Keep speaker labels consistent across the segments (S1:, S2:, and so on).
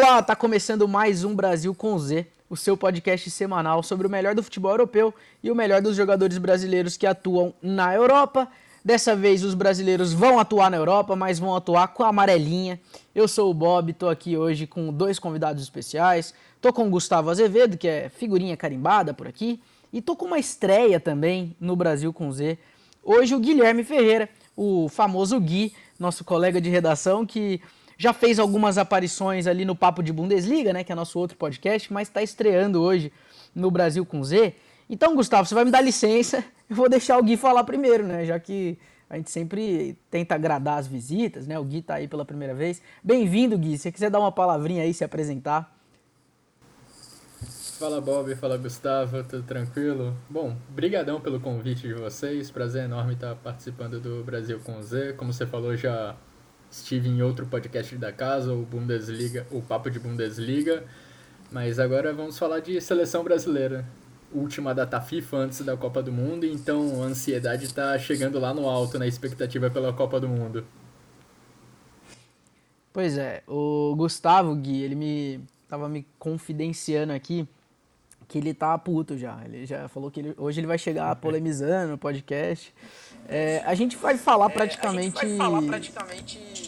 S1: Olá, tá começando mais um Brasil com Z, o seu podcast semanal sobre o melhor do futebol europeu e o melhor dos jogadores brasileiros que atuam na Europa. Dessa vez os brasileiros vão atuar na Europa, mas vão atuar com a amarelinha. Eu sou o Bob, tô aqui hoje com dois convidados especiais. Tô com o Gustavo Azevedo, que é figurinha carimbada por aqui, e tô com uma estreia também no Brasil com Z. Hoje o Guilherme Ferreira, o famoso Gui, nosso colega de redação que já fez algumas aparições ali no Papo de Bundesliga, né, que é nosso outro podcast, mas está estreando hoje no Brasil com Z. Então, Gustavo, você vai me dar licença, eu vou deixar o Gui falar primeiro, né, já que a gente sempre tenta agradar as visitas, né? O Gui está aí pela primeira vez. Bem-vindo, Gui. Se você quiser dar uma palavrinha aí, se apresentar.
S2: Fala Bob, fala Gustavo, tudo tranquilo? Bom, brigadão pelo convite de vocês, prazer enorme estar participando do Brasil com Z. Como você falou, já estive em outro podcast da casa, o Bundesliga, o Papo de Bundesliga, mas agora vamos falar de seleção brasileira. Última data FIFA antes da Copa do Mundo, então a ansiedade está chegando lá no alto na expectativa pela Copa do Mundo.
S1: Pois é, o Gustavo Gui, ele me tava me confidenciando aqui que ele tá puto já. Ele já falou que ele, hoje ele vai chegar polemizando no podcast. É, a gente vai falar praticamente. É, a gente vai falar praticamente.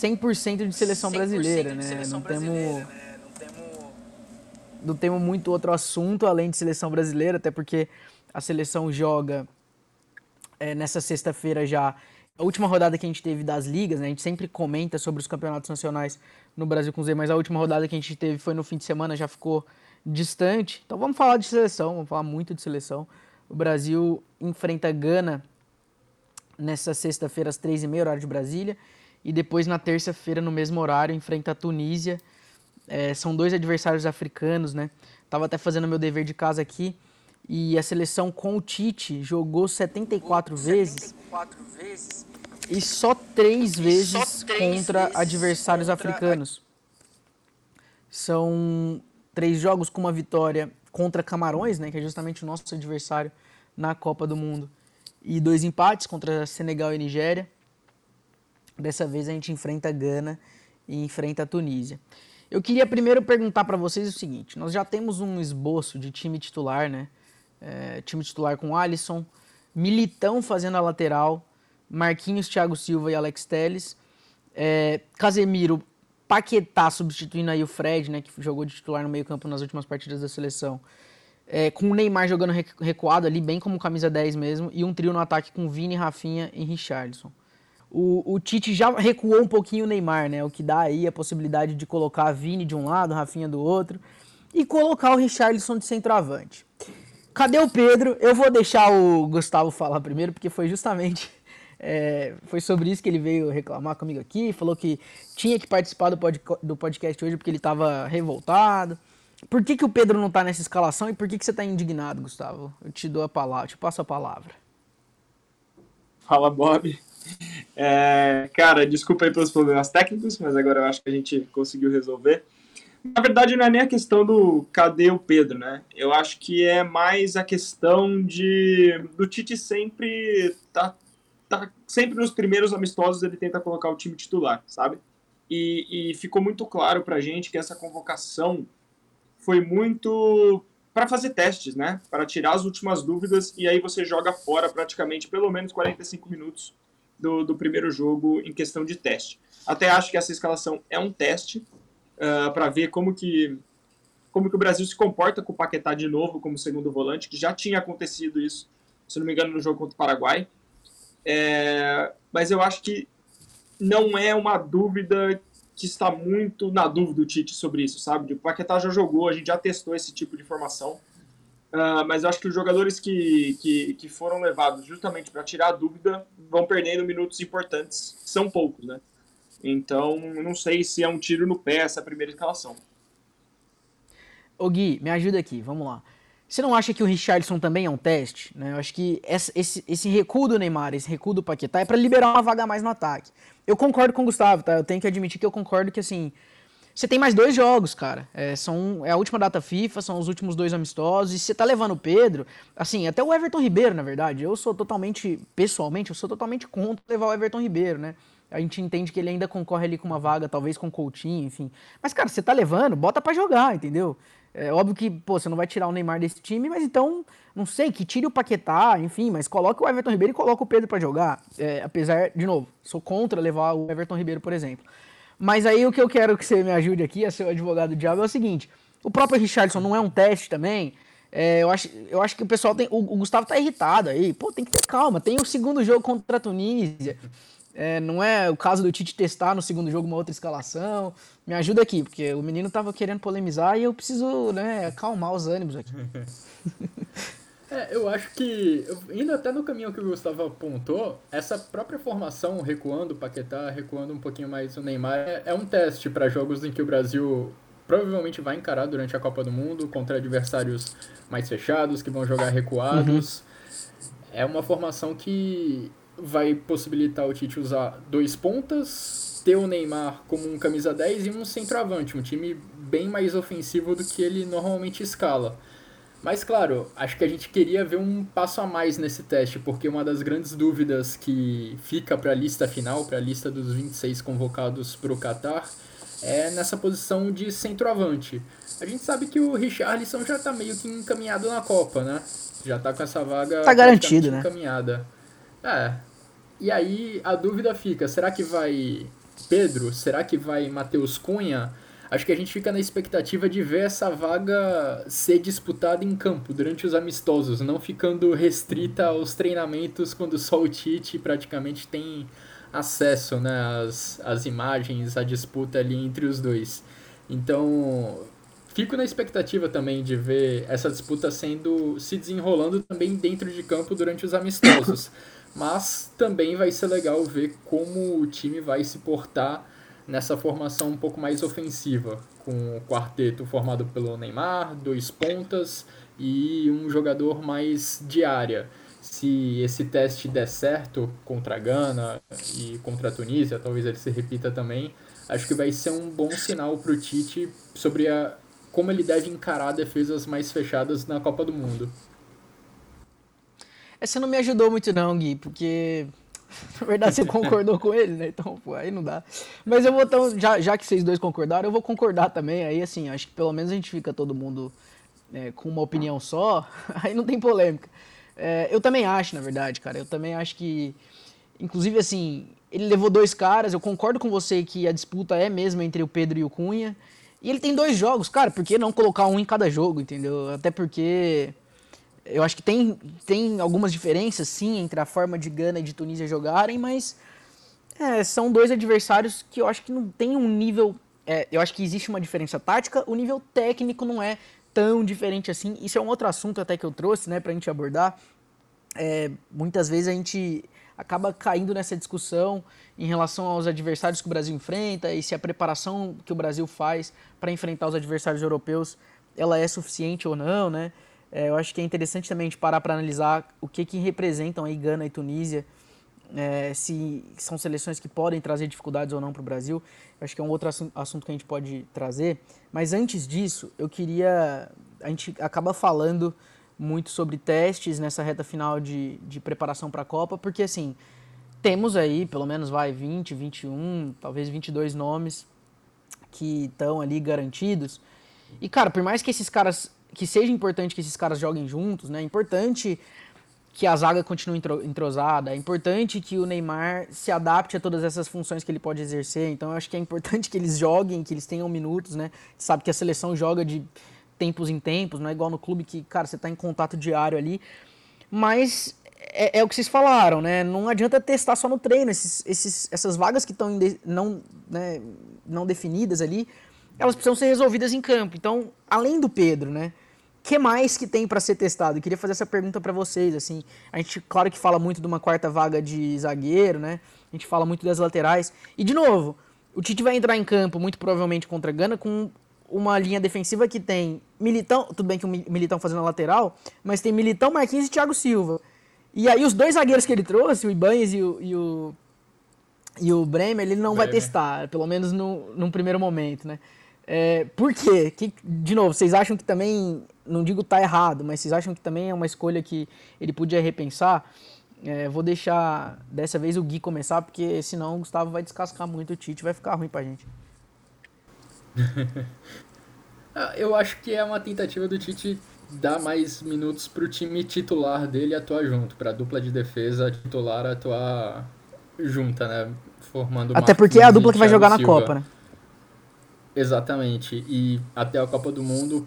S1: 100% de seleção 100% brasileira, de né? Seleção não, brasileira temos, né? não temos. Não temos muito outro assunto além de seleção brasileira, até porque a seleção joga é, nessa sexta-feira já. A última rodada que a gente teve das ligas, né? A gente sempre comenta sobre os campeonatos nacionais no Brasil com Z, mas a última rodada que a gente teve foi no fim de semana, já ficou distante. Então vamos falar de seleção, vamos falar muito de seleção. O Brasil enfrenta Gana nessa sexta-feira às três e meia, horário de Brasília. E depois na terça-feira, no mesmo horário, enfrenta a Tunísia. É, são dois adversários africanos, né? Tava até fazendo meu dever de casa aqui. E a seleção com o Tite jogou 74 vezes. 74 vezes. E só três e vezes só três contra vezes adversários contra africanos. A... São três jogos com uma vitória contra Camarões, né, que é justamente o nosso adversário na Copa do Mundo, e dois empates contra Senegal e Nigéria. Dessa vez a gente enfrenta a Gana e enfrenta a Tunísia. Eu queria primeiro perguntar para vocês o seguinte: nós já temos um esboço de time titular, né? É, time titular com Alisson, Militão fazendo a lateral, Marquinhos, Thiago Silva e Alex Telles, é, Casemiro Paquetá substituindo aí o Fred, né, que jogou de titular no meio-campo nas últimas partidas da seleção. É, com o Neymar jogando recuado ali, bem como camisa 10 mesmo, e um trio no ataque com Vini, Rafinha e Richardson. O, o, Tite já recuou um pouquinho o Neymar, né? O que dá aí a possibilidade de colocar Vini de um lado, Rafinha do outro, e colocar o Richardson de centroavante. Cadê o Pedro? Eu vou deixar o Gustavo falar primeiro, porque foi justamente é, foi sobre isso que ele veio reclamar comigo aqui. Falou que tinha que participar do, pod, do podcast hoje porque ele estava revoltado. Por que, que o Pedro não está nessa escalação e por que, que você está indignado, Gustavo? Eu te dou a palavra, eu te passo a palavra.
S3: Fala, Bob. É, cara, desculpa aí pelos problemas técnicos, mas agora eu acho que a gente conseguiu resolver. Na verdade, não é nem a questão do cadê o Pedro, né? Eu acho que é mais a questão de do Tite sempre tá tá sempre nos primeiros amistosos ele tenta colocar o time titular, sabe? E, e ficou muito claro pra gente que essa convocação foi muito para fazer testes, né? Para tirar as últimas dúvidas e aí você joga fora praticamente pelo menos 45 minutos do, do primeiro jogo em questão de teste. Até acho que essa escalação é um teste uh, para ver como que como que o Brasil se comporta com o Paquetá de novo como segundo volante, que já tinha acontecido isso, se não me engano, no jogo contra o Paraguai. É, mas eu acho que não é uma dúvida que está muito na dúvida o Tite sobre isso, sabe? O Paquetá já jogou, a gente já testou esse tipo de formação, uh, mas eu acho que os jogadores que, que, que foram levados justamente para tirar a dúvida vão perdendo minutos importantes, são poucos, né? Então, não sei se é um tiro no pé essa primeira escalação.
S1: Ô Gui, me ajuda aqui, vamos lá. Você não acha que o Richardson também é um teste? Né? Eu acho que esse, esse recuo do Neymar, esse recuo do Paquetá é para liberar uma vaga mais no ataque. Eu concordo com o Gustavo, tá? Eu tenho que admitir que eu concordo que, assim, você tem mais dois jogos, cara. É, são, é a última data FIFA, são os últimos dois amistosos, e você tá levando o Pedro, assim, até o Everton Ribeiro, na verdade. Eu sou totalmente, pessoalmente, eu sou totalmente contra levar o Everton Ribeiro, né? A gente entende que ele ainda concorre ali com uma vaga, talvez com o Coutinho, enfim. Mas, cara, você tá levando, bota para jogar, entendeu? É óbvio que, pô, você não vai tirar o Neymar desse time, mas então, não sei, que tire o Paquetá, enfim, mas coloque o Everton Ribeiro e coloque o Pedro para jogar. É, apesar, de novo, sou contra levar o Everton Ribeiro, por exemplo. Mas aí o que eu quero que você me ajude aqui, a ser o advogado do diabo, é o seguinte: o próprio Richardson não é um teste também. É, eu, acho, eu acho que o pessoal tem. O, o, Gustavo tá irritado aí. Pô, tem que ter calma. Tem o segundo jogo contra a Tunísia. É, não é o caso do Tite testar no segundo jogo uma outra escalação. Me ajuda aqui, porque o menino tava querendo polemizar e eu preciso né, acalmar os ânimos aqui.
S2: É, eu acho que, indo até no caminho que o Gustavo apontou, essa própria formação, recuando o Paquetá, recuando um pouquinho mais o Neymar, é, é um teste para jogos em que o Brasil provavelmente vai encarar durante a Copa do Mundo contra adversários mais fechados, que vão jogar recuados. Uhum. É uma formação que vai possibilitar o Tite usar dois pontas, ter o Neymar como um camisa 10 e um centroavante, um time bem mais ofensivo do que ele normalmente escala. Mas claro, acho que a gente queria ver um passo a mais nesse teste, porque uma das grandes dúvidas que fica para a lista final, para a lista dos 26 convocados para o Qatar, é nessa posição de centroavante. A gente sabe que o Richarlison já está meio que encaminhado na Copa, né? Já está com essa vaga
S1: tá garantido, né?
S2: encaminhada. É. E aí a dúvida fica, será que vai Pedro? Será que vai Matheus Cunha? Acho que a gente fica na expectativa de ver essa vaga ser disputada em campo durante os amistosos, não ficando restrita aos treinamentos quando só o Tite praticamente tem acesso né, às, às imagens, à disputa ali entre os dois. Então, fico na expectativa também de ver essa disputa sendo se desenrolando também dentro de campo durante os amistosos. Mas também vai ser legal ver como o time vai se portar nessa formação um pouco mais ofensiva, com o quarteto formado pelo Neymar, dois pontas e um jogador mais de área. Se esse teste der certo contra a Gana e contra a Tunísia, talvez ele se repita também, acho que vai ser um bom sinal para o Tite sobre a, como ele deve encarar defesas mais fechadas na Copa do Mundo.
S1: Essa não me ajudou muito não, Gui, porque Na verdade, você concordou com ele, né? Então, pô, aí não dá. Mas eu vou, então, já, já que vocês dois concordaram, eu vou concordar também. Aí, assim, acho que pelo menos a gente fica todo mundo é, com uma opinião só, aí não tem polêmica. É, eu também acho, na verdade, cara. Eu também acho que, inclusive, assim, ele levou dois caras. Eu concordo com você que a disputa é mesmo entre o Pedro e o Cunha. E ele tem dois jogos, cara, por que não colocar um em cada jogo, entendeu? Até porque eu acho que tem, tem algumas diferenças, sim, entre a forma de Gana e de Tunísia jogarem, mas é, são dois adversários que eu acho que não tem um nível. É, eu acho que existe uma diferença tática, o nível técnico não é tão diferente assim. Isso é um outro assunto até que eu trouxe, né, pra gente abordar. É, muitas vezes a gente acaba caindo nessa discussão em relação aos adversários que o Brasil enfrenta e se a preparação que o Brasil faz para enfrentar os adversários europeus ela é suficiente ou não, né? É, eu acho que é interessante também a gente parar para analisar o que, que representam aí Gana e Tunísia, é, se são seleções que podem trazer dificuldades ou não para o Brasil. Eu acho que é um outro assunto que a gente pode trazer. Mas antes disso, eu queria. A gente acaba falando muito sobre testes nessa reta final de, de preparação para a Copa, porque assim, temos aí pelo menos vai 20, 21, talvez 22 nomes que estão ali garantidos. E cara, por mais que esses caras que seja importante que esses caras joguem juntos, né? É importante que a zaga continue entrosada, é importante que o Neymar se adapte a todas essas funções que ele pode exercer. Então eu acho que é importante que eles joguem, que eles tenham minutos, né? Sabe que a seleção joga de tempos em tempos, não é igual no clube que, cara, você está em contato diário ali. Mas é, é, o que vocês falaram, né? Não adianta testar só no treino. Esses, esses, essas vagas que estão não, né, não definidas ali, elas precisam ser resolvidas em campo. Então, além do Pedro, né? Que mais que tem para ser testado? Eu queria fazer essa pergunta para vocês, assim. A gente, claro que fala muito de uma quarta vaga de zagueiro, né? A gente fala muito das laterais. E, de novo, o Tite vai entrar em campo, muito provavelmente contra a Gana, com uma linha defensiva que tem Militão, tudo bem que o Militão fazendo a lateral, mas tem Militão, Marquinhos e Thiago Silva. E aí os dois zagueiros que ele trouxe, o Ibanez e o, e o, e o Bremer, ele não Bremer. vai testar, pelo menos no, num primeiro momento, né? É, por quê? Que, de novo, vocês acham que também, não digo tá errado, mas vocês acham que também é uma escolha que ele podia repensar? É, vou deixar dessa vez o Gui começar, porque senão o Gustavo vai descascar muito o Tite, vai ficar ruim pra gente.
S2: Eu acho que é uma tentativa do Tite dar mais minutos pro time titular dele atuar junto, pra dupla de defesa titular atuar junta, né? Formando
S1: Até porque é a dupla que vai jogar na Copa, né?
S2: Exatamente. E até a Copa do Mundo,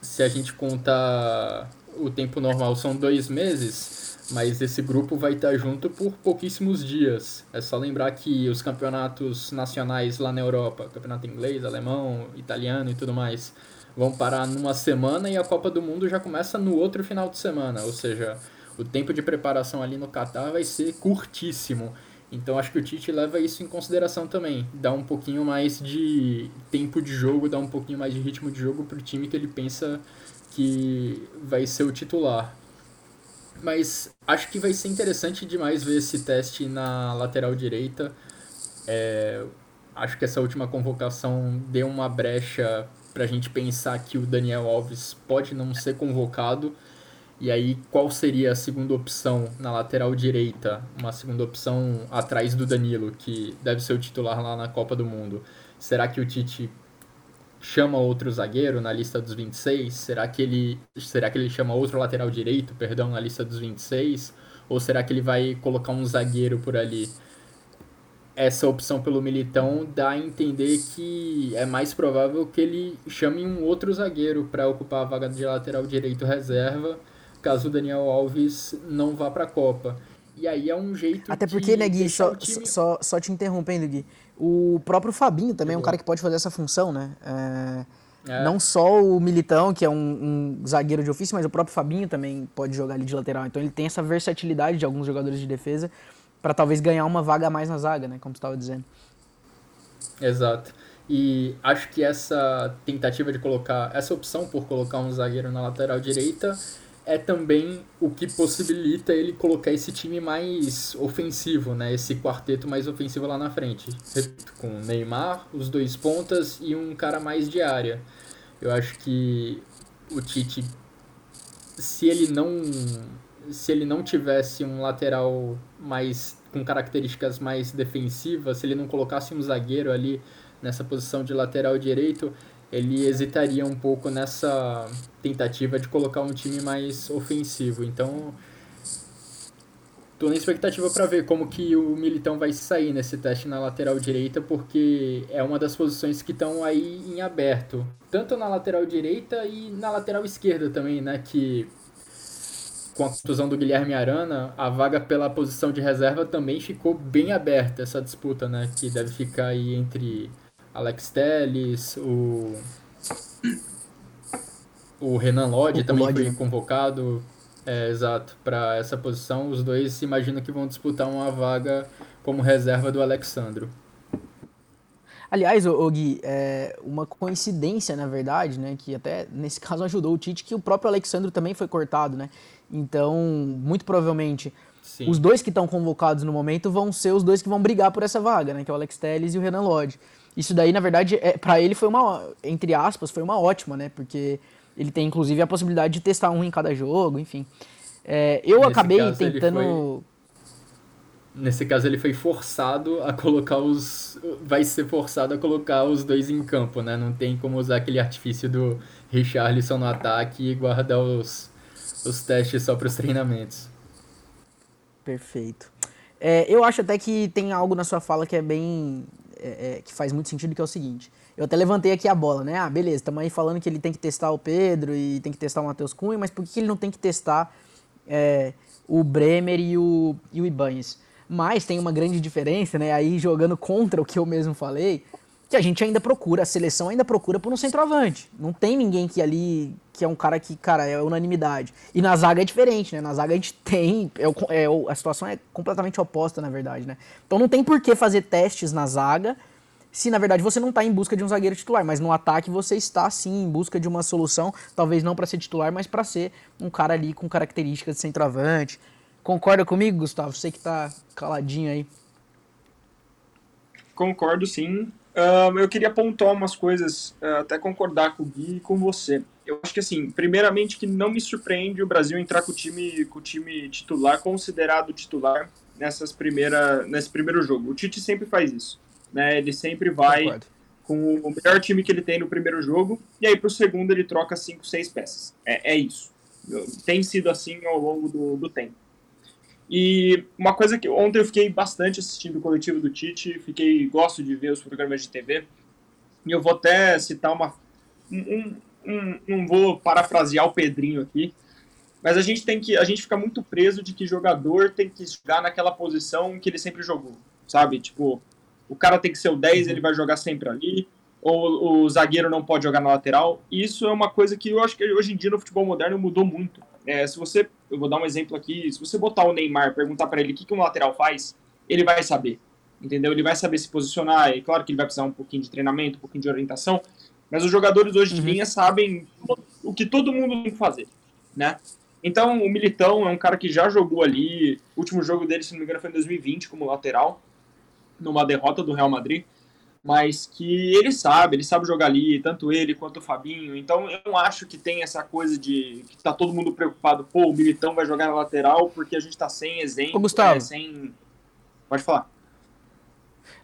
S2: se a gente contar o tempo normal, são dois meses, mas esse grupo vai estar junto por pouquíssimos dias. É só lembrar que os campeonatos nacionais lá na Europa, campeonato inglês, alemão, italiano e tudo mais, vão parar numa semana e a Copa do Mundo já começa no outro final de semana. Ou seja, o tempo de preparação ali no Catar vai ser curtíssimo. Então acho que o Tite leva isso em consideração também. Dá um pouquinho mais de tempo de jogo, dá um pouquinho mais de ritmo de jogo pro time que ele pensa que vai ser o titular. Mas acho que vai ser interessante demais ver esse teste na lateral direita. É, acho que essa última convocação deu uma brecha para a gente pensar que o Daniel Alves pode não ser convocado. E aí, qual seria a segunda opção na lateral direita? Uma segunda opção atrás do Danilo, que deve ser o titular lá na Copa do Mundo. Será que o Tite chama outro zagueiro na lista dos 26? Será que ele, será que ele chama outro lateral direito, perdão, na lista dos 26? Ou será que ele vai colocar um zagueiro por ali? Essa opção pelo Militão dá a entender que é mais provável que ele chame um outro zagueiro para ocupar a vaga de lateral direito reserva, caso o Daniel Alves não vá para a Copa. E aí é um jeito
S1: Até porque, né, Gui, só, time... só, só te interrompendo, Gui, o próprio Fabinho também é um cara que pode fazer essa função, né? É, é. Não só o Militão, que é um, um, zagueiro de ofício, mas o próprio Fabinho também pode jogar ali de lateral. Então ele tem essa versatilidade de alguns jogadores de defesa para talvez ganhar uma vaga a mais na zaga, né? Como tu estava dizendo.
S2: Exato. E acho que essa tentativa de colocar, essa opção por colocar um zagueiro na lateral direita é também o que possibilita ele colocar esse time mais ofensivo, né? Esse quarteto mais ofensivo lá na frente, com Neymar, os dois pontas e um cara mais de área. Eu acho que o Tite, se ele não se ele não tivesse um lateral mais com características mais defensivas, se ele não colocasse um zagueiro ali nessa posição de lateral direito, ele hesitaria um pouco nessa tentativa de colocar um time mais ofensivo. Então, tô na expectativa para ver como que o Militão vai sair nesse teste na lateral direita, porque é uma das posições que estão aí em aberto, tanto na lateral direita e na lateral esquerda também, né, que com a contusão do Guilherme Arana, a vaga pela posição de reserva também ficou bem aberta essa disputa, né, que deve ficar aí entre Alex Telles, o, o Renan Lodge também Lodge. foi convocado, é, exato, para essa posição. Os dois imagino que vão disputar uma vaga como reserva do Alexandro.
S1: Aliás, o, Gui, é uma coincidência, na verdade, né, que até nesse caso ajudou o Tite, que o próprio Alexandro também foi cortado, né? Então, muito provavelmente, Sim. os dois que estão convocados no momento vão ser os dois que vão brigar por essa vaga, né? Que é o Alex Telles e o Renan Lodge. Isso daí, na verdade, é, para ele foi uma, entre aspas, foi uma ótima, né? Porque ele tem, inclusive, a possibilidade de testar um em cada jogo, enfim. É, eu Nesse acabei tentando... Foi...
S2: Nesse caso, ele foi forçado a colocar os... Vai ser forçado a colocar os dois em campo, né? Não tem como usar aquele artifício do Richarlison no ataque e guardar os, os testes só para os treinamentos.
S1: Perfeito. É, eu acho até que tem algo na sua fala que é bem é, é, que faz muito sentido, que é o seguinte. Eu até levantei aqui a bola, né? Ah, beleza, estamos aí falando que ele tem que testar o Pedro e tem que testar o Matheus Cunha, mas por que ele não tem que testar é, o Bremer e o, e o Ibanez? Mas tem uma grande diferença, né? Aí jogando contra o que eu mesmo falei, que a gente ainda procura, a seleção ainda procura por um centroavante. Não tem ninguém que ali, que é um cara que, cara, é unanimidade. E na zaga é diferente, né? Na zaga a gente tem, é, é, a situação é completamente oposta, na verdade, né? Então não tem por que fazer testes na zaga se na verdade você não está em busca de um zagueiro titular, mas no ataque você está sim em busca de uma solução, talvez não para ser titular, mas para ser um cara ali com características de centroavante. Concorda comigo, Gustavo? Você que está caladinho aí.
S3: Concordo sim. Uh, eu queria pontuar umas coisas, uh, até concordar com o Gui e com você. Eu acho que assim, primeiramente que não me surpreende o Brasil entrar com o time, com o time titular, considerado titular, nessas primeira, nesse primeiro jogo. O Tite sempre faz isso. Né? Ele sempre vai Concordo. com o melhor time que ele tem no primeiro jogo, e aí pro segundo ele troca cinco, seis peças. É, é isso. Tem sido assim ao longo do, do tempo. E uma coisa que ontem eu fiquei bastante assistindo o coletivo do Tite, fiquei gosto de ver os programas de TV. E eu vou até citar uma um, um, não vou parafrasear o Pedrinho aqui, mas a gente tem que a gente fica muito preso de que jogador tem que jogar naquela posição que ele sempre jogou, sabe? Tipo, o cara tem que ser o 10, uhum. ele vai jogar sempre ali, ou o zagueiro não pode jogar na lateral. Isso é uma coisa que eu acho que hoje em dia no futebol moderno mudou muito. É, se você, eu vou dar um exemplo aqui, se você botar o Neymar, perguntar para ele o que, que um lateral faz, ele vai saber, entendeu? Ele vai saber se posicionar, é claro que ele vai precisar um pouquinho de treinamento, um pouquinho de orientação, mas os jogadores hoje de uhum. linha sabem o que todo mundo tem que fazer, né? Então, o Militão é um cara que já jogou ali, o último jogo dele, se não me engano, foi em 2020 como lateral, numa derrota do Real Madrid mas que ele sabe, ele sabe jogar ali, tanto ele quanto o Fabinho. Então eu não acho que tem essa coisa de que tá todo mundo preocupado, pô, o Militão vai jogar na lateral porque a gente tá sem exemplo,
S1: Ô, Gustavo. É,
S3: sem. Pode falar.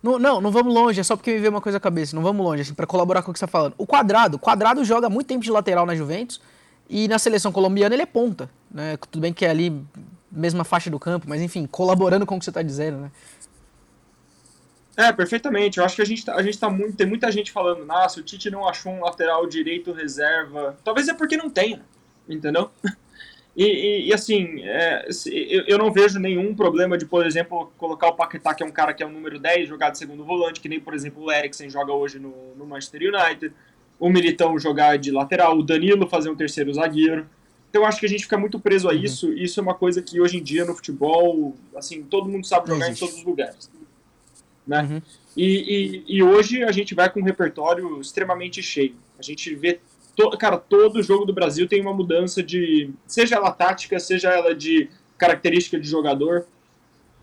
S1: Não, não, não vamos longe, é só porque me veio uma coisa à cabeça, não vamos longe, assim, para colaborar com o que você tá falando. O Quadrado, o Quadrado joga muito tempo de lateral na Juventus e na seleção colombiana ele é ponta, né? Tudo bem que é ali mesma faixa do campo, mas enfim, colaborando com o que você tá dizendo, né?
S3: É, perfeitamente. Eu acho que a gente, tá, a gente tá muito. Tem muita gente falando, nossa, o Tite não achou um lateral direito reserva. Talvez é porque não tenha, entendeu? E, e, e assim, é, eu, não vejo nenhum problema de, por exemplo, colocar o Paquetá, que é um cara que é o número 10, jogar de segundo volante, que nem, por exemplo, o Eriksen joga hoje no, no Manchester United. O Militão jogar de lateral, o Danilo fazer um terceiro zagueiro. Então eu acho que a gente fica muito preso a uhum. isso. Isso é uma coisa que hoje em dia no futebol, assim, todo mundo sabe jogar em todos os lugares né? Uhum. E, e, e, hoje a gente vai com um repertório extremamente cheio. A gente vê, to, cara, todo jogo do Brasil tem uma mudança de, seja ela tática, seja ela de característica de jogador.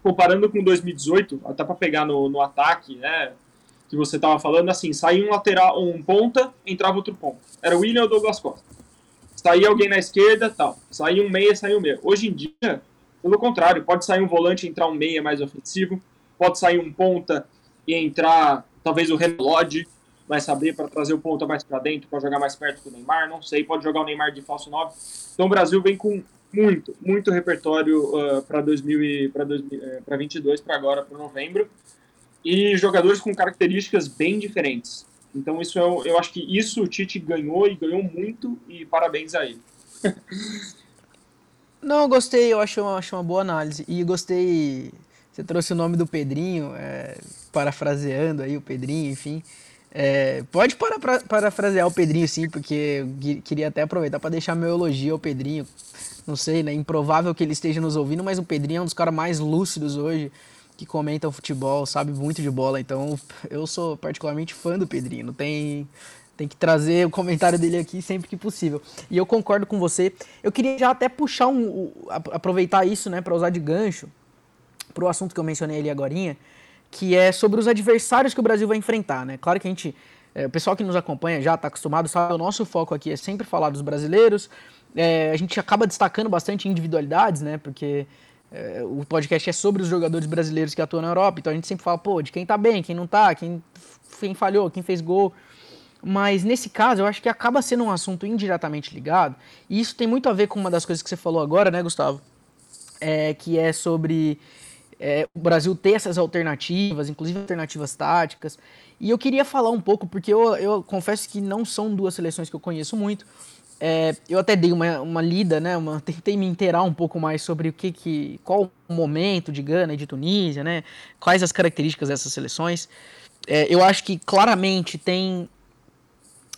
S3: Comparando com 2018, até para pegar no, no ataque, né? Que você tava falando, assim, saía um lateral, um ponta, entrava outro ponta. Era o William ou Douglas Costa. Saía alguém na esquerda, tal. Saía um meia, saía um meia. Hoje em dia, pelo contrário, pode sair um volante, entrar um meia mais ofensivo pode sair um ponta e entrar talvez o Renan vai saber para trazer o ponta mais para dentro, para jogar mais perto do Neymar, não sei, pode jogar o Neymar de falso 9. Então o Brasil vem com muito, muito repertório uh, para 2022, para agora, para novembro, e jogadores com características bem diferentes. Então isso eu, eu acho que isso o Tite ganhou e ganhou muito e parabéns a ele.
S1: Não, gostei, eu acho, acho uma boa análise. E gostei você trouxe o nome do Pedrinho, é, parafraseando aí o Pedrinho, enfim. É, pode para, para, parafrasear o Pedrinho sim, porque eu queria até aproveitar para deixar meu elogio ao Pedrinho. Não sei, né? Improvável que ele esteja nos ouvindo, mas o Pedrinho é um dos caras mais lúcidos hoje que comentam futebol, sabe muito de bola. Então eu sou particularmente fã do Pedrinho. Tem, tem que trazer o comentário dele aqui sempre que possível. E eu concordo com você. Eu queria já até puxar um. aproveitar isso, né, para usar de gancho para o assunto que eu mencionei ali agora, que é sobre os adversários que o Brasil vai enfrentar, né? Claro que a gente, é, o pessoal que nos acompanha já está acostumado, sabe, o nosso foco aqui é sempre falar dos brasileiros, é, a gente acaba destacando bastante individualidades, né? Porque é, o podcast é sobre os jogadores brasileiros que atuam na Europa, então a gente sempre fala, pô, de quem tá bem, quem não tá, quem, quem falhou, quem fez gol. Mas nesse caso, eu acho que acaba sendo um assunto indiretamente ligado, e isso tem muito a ver com uma das coisas que você falou agora, né, Gustavo? É, que é sobre é, o Brasil ter essas alternativas, inclusive alternativas táticas. E eu queria falar um pouco, porque eu, eu confesso que não são duas seleções que eu conheço muito. É, eu até dei uma, uma lida, né? Uma, tentei me inteirar um pouco mais sobre o que, que qual o momento de Gana e de Tunísia, né? Quais as características dessas seleções. É, eu acho que claramente tem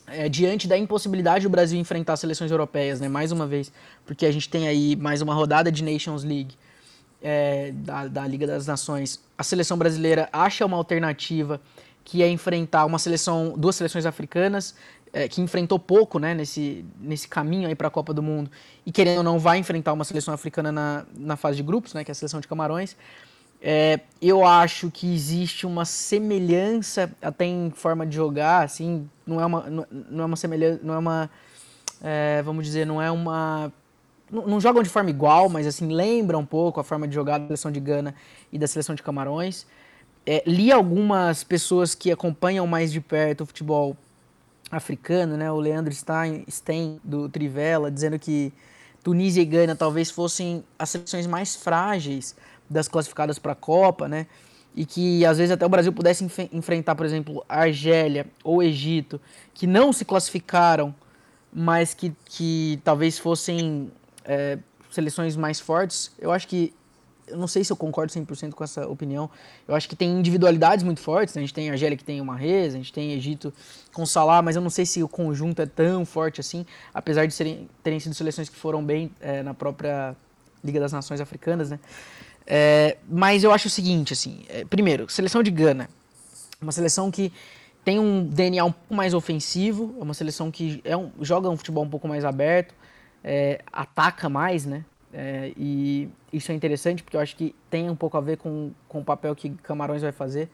S1: é, diante da impossibilidade do Brasil enfrentar seleções europeias, né? Mais uma vez, porque a gente tem aí mais uma rodada de Nations League é, da, da Liga das Nações, a seleção brasileira acha uma alternativa que é enfrentar uma seleção, duas seleções africanas, é, que enfrentou pouco né, nesse, nesse caminho aí para a Copa do Mundo, e querendo ou não vai enfrentar uma seleção africana na, na fase de grupos, né, que é a seleção de Camarões. É, eu acho que existe uma semelhança até em forma de jogar, assim, não é uma, não, é uma semelhança, não é uma é, vamos dizer, não é uma não, jogam de forma igual, mas assim lembra um pouco a forma de jogar da seleção de Gana e da seleção de Camarões. É, li algumas pessoas que acompanham mais de perto o futebol africano, né? O Leandro Stein, Stein do Trivela, dizendo que Tunísia e Gana talvez fossem as seleções mais frágeis das classificadas para a Copa, né? E que às vezes até o Brasil pudesse enf enfrentar, por exemplo, Argélia ou Egito, que não se classificaram, mas que, que talvez fossem é, seleções mais fortes. Eu acho que eu não sei se eu concordo 100% com essa opinião. Eu acho que tem individualidades muito fortes. Né? A gente tem a Argélia que tem uma Reza, a gente tem Egito com Salah, mas eu não sei se o conjunto é tão forte assim, apesar de serem, terem sido seleções que foram bem é, na própria Liga das Nações Africanas, né? É, mas eu acho o seguinte, assim, é, primeiro, seleção de Gana, uma seleção que tem um DNA um pouco mais ofensivo, é uma seleção que é um, joga um futebol um pouco mais aberto, é, ataca mais, né? É, e isso é interessante porque eu acho que tem um pouco a ver com, com o papel que Camarões vai fazer.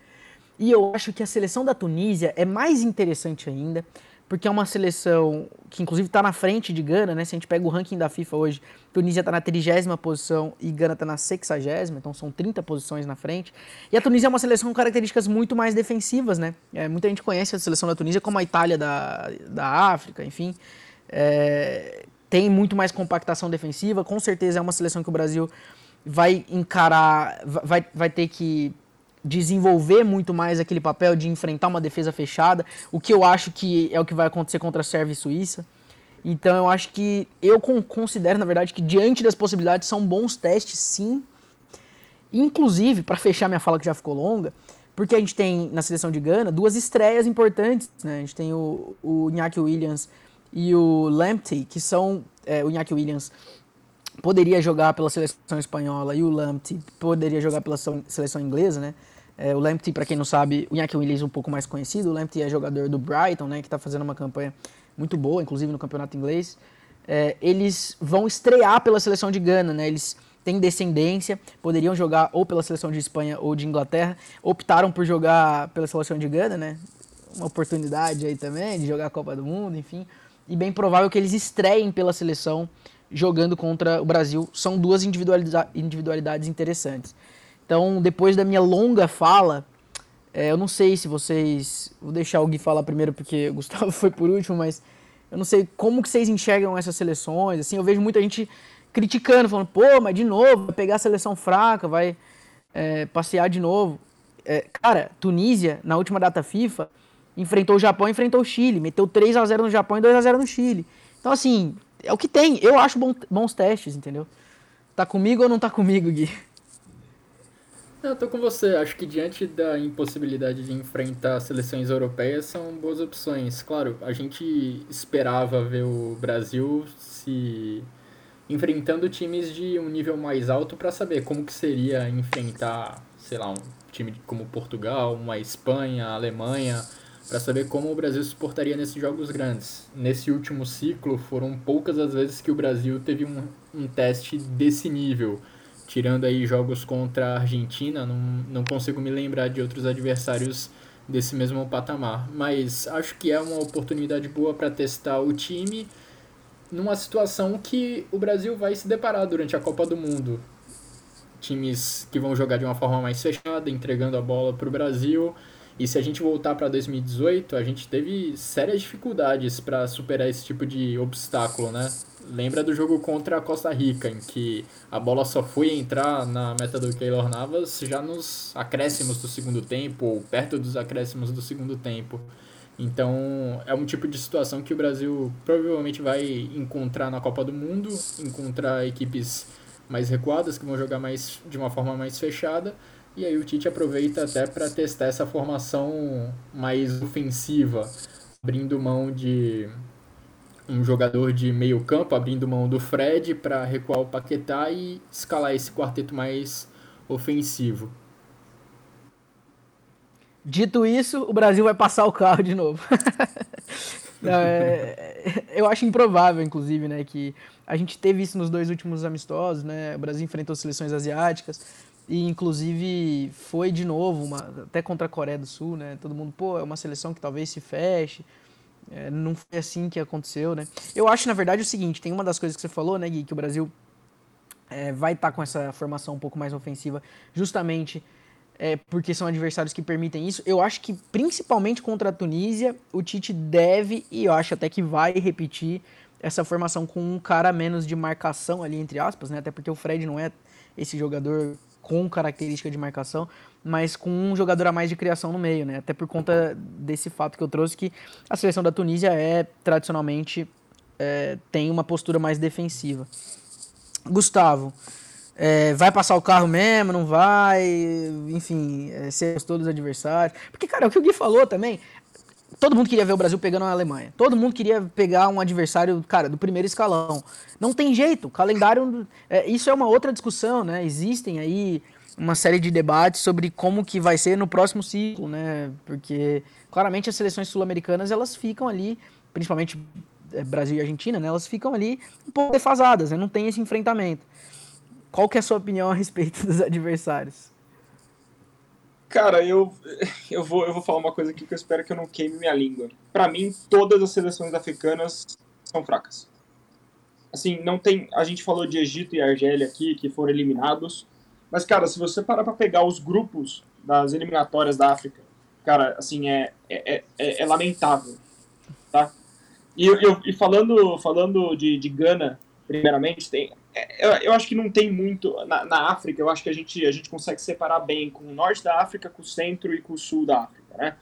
S1: E eu acho que a seleção da Tunísia é mais interessante ainda, porque é uma seleção que inclusive está na frente de Gana, né? Se a gente pega o ranking da FIFA hoje, Tunísia está na trigésima posição e Gana está na sexagésima, então são 30 posições na frente. E a Tunísia é uma seleção com características muito mais defensivas, né? É, muita gente conhece a seleção da Tunísia como a Itália da, da África, enfim. É, tem muito mais compactação defensiva. Com certeza é uma seleção que o Brasil vai encarar, vai, vai ter que desenvolver muito mais aquele papel de enfrentar uma defesa fechada, o que eu acho que é o que vai acontecer contra a Sérvia e Suíça. Então eu acho que eu considero, na verdade, que diante das possibilidades são bons testes, sim. Inclusive, para fechar minha fala que já ficou longa, porque a gente tem na seleção de Gana duas estreias importantes. Né? A gente tem o, o Williams e o Lamptey, que são é, o Iñaki Williams poderia jogar pela seleção espanhola e o Lamptey poderia jogar pela seleção inglesa, né? É, o Lamptey, para quem não sabe, o Iñaki Williams é um pouco mais conhecido. O Lamptey é jogador do Brighton, né? Que está fazendo uma campanha muito boa, inclusive no campeonato inglês. É, eles vão estrear pela seleção de Gana, né? Eles têm descendência, poderiam jogar ou pela seleção de Espanha ou de Inglaterra. Optaram por jogar pela seleção de Gana, né? Uma oportunidade aí também de jogar a Copa do Mundo, enfim e bem provável que eles estreiem pela seleção jogando contra o Brasil. São duas individualidades interessantes. Então, depois da minha longa fala, é, eu não sei se vocês. Vou deixar o Gui falar primeiro, porque o Gustavo foi por último, mas eu não sei como que vocês enxergam essas seleções. Assim, eu vejo muita gente criticando, falando, pô, mas de novo, vai pegar a seleção fraca, vai é, passear de novo. É, cara, Tunísia, na última data FIFA, enfrentou o Japão, enfrentou o Chile, meteu 3 a 0 no Japão e 2 a 0 no Chile. Então assim, é o que tem. Eu acho bom, bons testes, entendeu? Tá comigo ou não tá comigo, Gui?
S2: Eu tô com você. Acho que diante da impossibilidade de enfrentar seleções europeias são boas opções. Claro, a gente esperava ver o Brasil se enfrentando times de um nível mais alto para saber como que seria enfrentar, sei lá, um time como Portugal, uma Espanha, Alemanha, para saber como o Brasil se portaria nesses jogos grandes. Nesse último ciclo, foram poucas as vezes que o Brasil teve um, um teste desse nível. Tirando aí jogos contra a Argentina, não, não consigo me lembrar de outros adversários desse mesmo patamar. Mas acho que é uma oportunidade boa para testar o time numa situação que o Brasil vai se deparar durante a Copa do Mundo. Times que vão jogar de uma forma mais fechada, entregando a bola para o Brasil e se a gente voltar para 2018, a gente teve sérias dificuldades para superar esse tipo de obstáculo, né? Lembra do jogo contra a Costa Rica, em que a bola só foi entrar na meta do Keylor Navas já nos acréscimos do segundo tempo, ou perto dos acréscimos do segundo tempo. Então, é um tipo de situação que o Brasil provavelmente vai encontrar na Copa do Mundo, encontrar equipes mais recuadas que vão jogar mais de uma forma mais fechada e aí o Tite aproveita até para testar essa formação mais ofensiva, abrindo mão de um jogador de meio campo, abrindo mão do Fred para recuar o Paquetá e escalar esse quarteto mais ofensivo.
S1: Dito isso, o Brasil vai passar o carro de novo. Não, é, eu acho improvável, inclusive, né, que a gente teve isso nos dois últimos amistosos, né? O Brasil enfrentou seleções asiáticas, e inclusive foi de novo, uma, até contra a Coreia do Sul, né? Todo mundo, pô, é uma seleção que talvez se feche. É, não foi assim que aconteceu, né? Eu acho, na verdade, o seguinte, tem uma das coisas que você falou, né, Gui, que o Brasil é, vai estar tá com essa formação um pouco mais ofensiva, justamente é, porque são adversários que permitem isso. Eu acho que, principalmente contra a Tunísia, o Tite deve, e eu acho até que vai repetir, essa formação com um cara menos de marcação ali, entre aspas, né? Até porque o Fred não é esse jogador com característica de marcação, mas com um jogador a mais de criação no meio, né? Até por conta desse fato que eu trouxe que a seleção da Tunísia é tradicionalmente é, tem uma postura mais defensiva. Gustavo, é, vai passar o carro mesmo, não vai, enfim, é, todos os adversários. Porque, cara, o que o Gui falou também, todo mundo queria ver o Brasil pegando a Alemanha. Todo mundo queria pegar um adversário, cara, do primeiro escalão. Não tem jeito, calendário. É, isso é uma outra discussão, né? Existem aí uma série de debates sobre como que vai ser no próximo ciclo, né? Porque claramente as seleções sul-americanas elas ficam ali, principalmente é, Brasil e Argentina, né? Elas ficam ali um pouco defasadas, né? Não tem esse enfrentamento. Qual que é a sua opinião a respeito dos adversários?
S3: Cara, eu, eu, vou, eu vou falar uma coisa aqui que eu espero que eu não queime minha língua. Para mim, todas as seleções africanas são fracas. Assim, não tem. A gente falou de Egito e Argélia aqui, que foram eliminados. Mas, cara, se você parar pra pegar os grupos das eliminatórias da África, cara, assim, é, é, é, é lamentável. Tá? E, eu, e falando, falando de, de Gana, primeiramente, tem, é, eu, eu, acho que não tem muito. Na, na, África, eu acho que a gente, a gente consegue separar bem com o norte da África, com o centro e com o sul da África, né?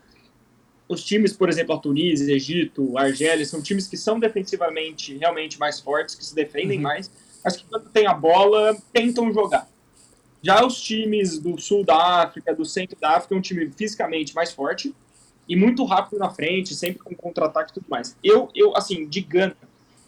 S3: Os times, por exemplo, a Tunísia, Egito, Argélia, são times que são defensivamente realmente mais fortes, que se defendem uhum. mais, mas que quando tem a bola, tentam jogar. Já os times do sul da África, do centro da África, é um time fisicamente mais forte e muito rápido na frente, sempre com contra-ataque e tudo mais. Eu, eu, assim, de Gana,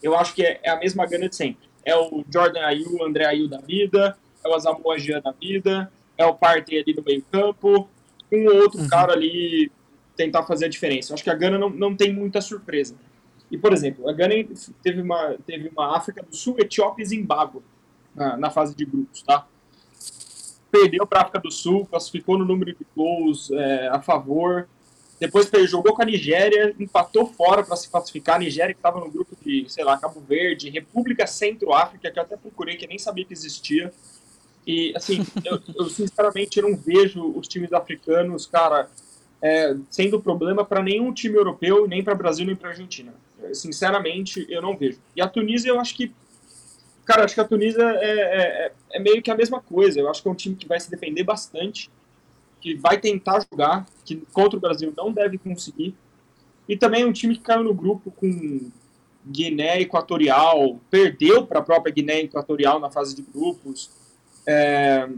S3: eu acho que é, é a mesma Gana de sempre é o Jordan Ayu, o André Ayu da vida, é o Asamoah da vida, é o Partey ali no meio campo, um ou outro uhum. cara ali tentar fazer a diferença. Acho que a Gana não, não tem muita surpresa. E, por exemplo, a Gana teve uma, teve uma África do Sul, Etiópia e Zimbábue na, na fase de grupos, tá? Perdeu para a África do Sul, classificou no número de gols é, a favor, depois jogou com a Nigéria, empatou fora para se classificar. A Nigéria que estava no grupo de, sei lá, Cabo Verde, República Centro-África, que eu até procurei, que nem sabia que existia. E, assim, eu, eu sinceramente não vejo os times africanos, cara, é, sendo problema para nenhum time europeu, nem para Brasil, nem para Argentina. Sinceramente, eu não vejo. E a Tunísia, eu acho que. Cara, acho que a Tunísia é, é, é, é meio que a mesma coisa. Eu acho que é um time que vai se defender bastante que vai tentar jogar, que contra o Brasil não deve conseguir. E também um time que caiu no grupo com Guiné Equatorial, perdeu para a própria Guiné Equatorial na fase de grupos, é,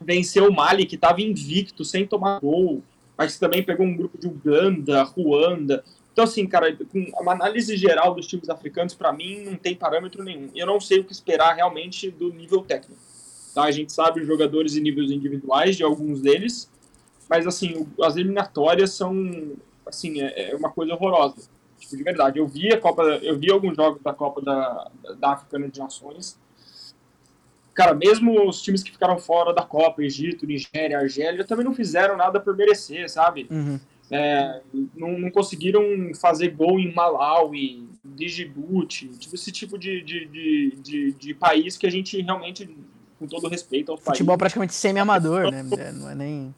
S3: venceu o Mali, que estava invicto, sem tomar gol, mas também pegou um grupo de Uganda, Ruanda. Então, assim, cara, com uma análise geral dos times africanos, para mim, não tem parâmetro nenhum. Eu não sei o que esperar realmente do nível técnico. Tá? A gente sabe os jogadores e níveis individuais de alguns deles, mas assim, as eliminatórias são assim, é, é uma coisa horrorosa. Tipo, de verdade. Eu vi a Copa, eu vi alguns jogos da Copa da, da Africana de Nações. Cara, mesmo os times que ficaram fora da Copa, Egito, Nigéria, Argélia, também não fizeram nada por merecer, sabe? Uhum. É, não, não, conseguiram fazer gol em Malawi, Djibouti, tipo, esse tipo de, de, de, de, de país que a gente realmente com todo respeito ao
S1: Futebol
S3: país.
S1: Futebol praticamente semi-amador, né? É, não é nem.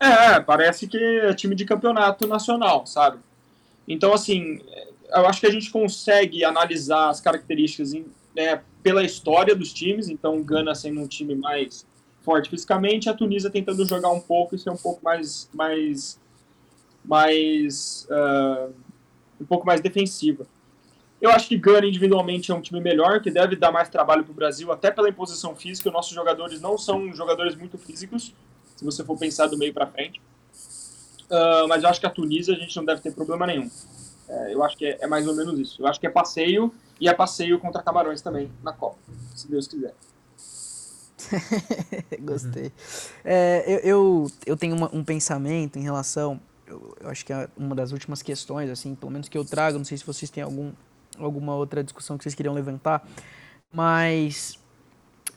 S3: É, parece que é time de campeonato nacional, sabe? Então, assim, eu acho que a gente consegue analisar as características né, pela história dos times. Então, Gana sendo um time mais forte fisicamente, a Tunísia tentando jogar um pouco e ser um pouco mais. mais, mais uh, um pouco mais defensiva. Eu acho que Gana individualmente é um time melhor, que deve dar mais trabalho para o Brasil, até pela imposição física. Nossos jogadores não são jogadores muito físicos, se você for pensar do meio para frente. Uh, mas eu acho que a Tunísia a gente não deve ter problema nenhum. É, eu acho que é, é, mais ou menos isso. Eu acho que é passeio e é passeio contra Camarões também na Copa, se Deus quiser.
S1: Gostei. É, eu, eu, eu, tenho uma, um pensamento em relação. Eu, eu, acho que é uma das últimas questões, assim, pelo menos que eu trago. Não sei se vocês têm algum alguma outra discussão que vocês queriam levantar, mas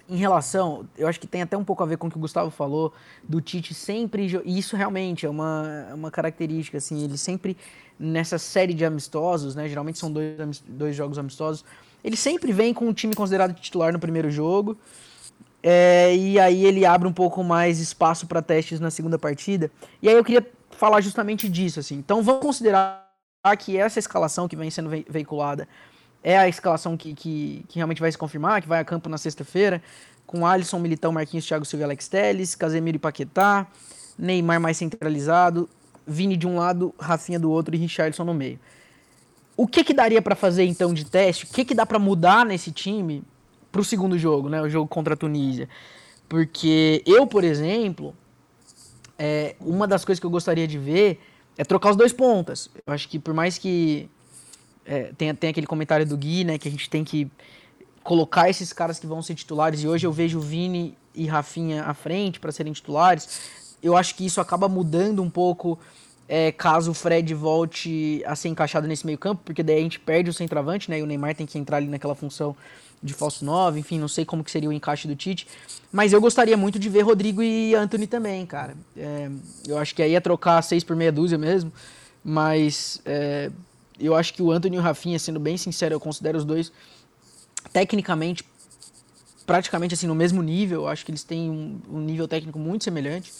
S1: em relação, eu acho que tem até um pouco a ver com o que o Gustavo falou, do Tite sempre, e isso realmente é uma, uma característica, assim, ele sempre, nessa série de amistosos, né, geralmente são dois, dois jogos amistosos, ele sempre vem com o time considerado titular no primeiro jogo, é, e aí ele abre um pouco mais espaço para testes na segunda partida, e aí eu queria falar justamente disso, assim, então vamos considerar que essa escalação que vem sendo veiculada é a escalação que, que, que, realmente vai se confirmar, que vai a campo na sexta-feira, com Alisson, Militão, Marquinhos, Thiago Silva Alex Telles, Casemiro e Paquetá, Neymar mais centralizado, Vini de um lado, Rafinha do outro e Richardson no meio. O que que daria para fazer então de teste? O que que dá para mudar nesse time pro segundo jogo, né, o jogo contra a Tunísia? Porque eu, por exemplo, é, uma das coisas que eu gostaria de ver é trocar os dois pontas. Eu acho que por mais que é, tem, tem aquele comentário do Gui, né, que a gente tem que colocar esses caras que vão ser titulares, e hoje eu vejo Vini e Rafinha à frente para serem titulares, eu acho que isso acaba mudando um pouco é, caso o Fred volte a ser encaixado nesse meio campo, porque daí a gente perde o centroavante, né, e o Neymar tem que entrar ali naquela função de falso 9, enfim, não sei como que seria o encaixe do Tite, mas eu gostaria muito de ver Rodrigo e Anthony também, cara. É, eu acho que aí ia trocar seis por meia dúzia mesmo, mas é, eu acho que o Anthony e o Rafinha, sendo bem sincero, eu considero os dois tecnicamente praticamente assim no mesmo nível. Eu acho que eles têm um, um nível técnico muito semelhante.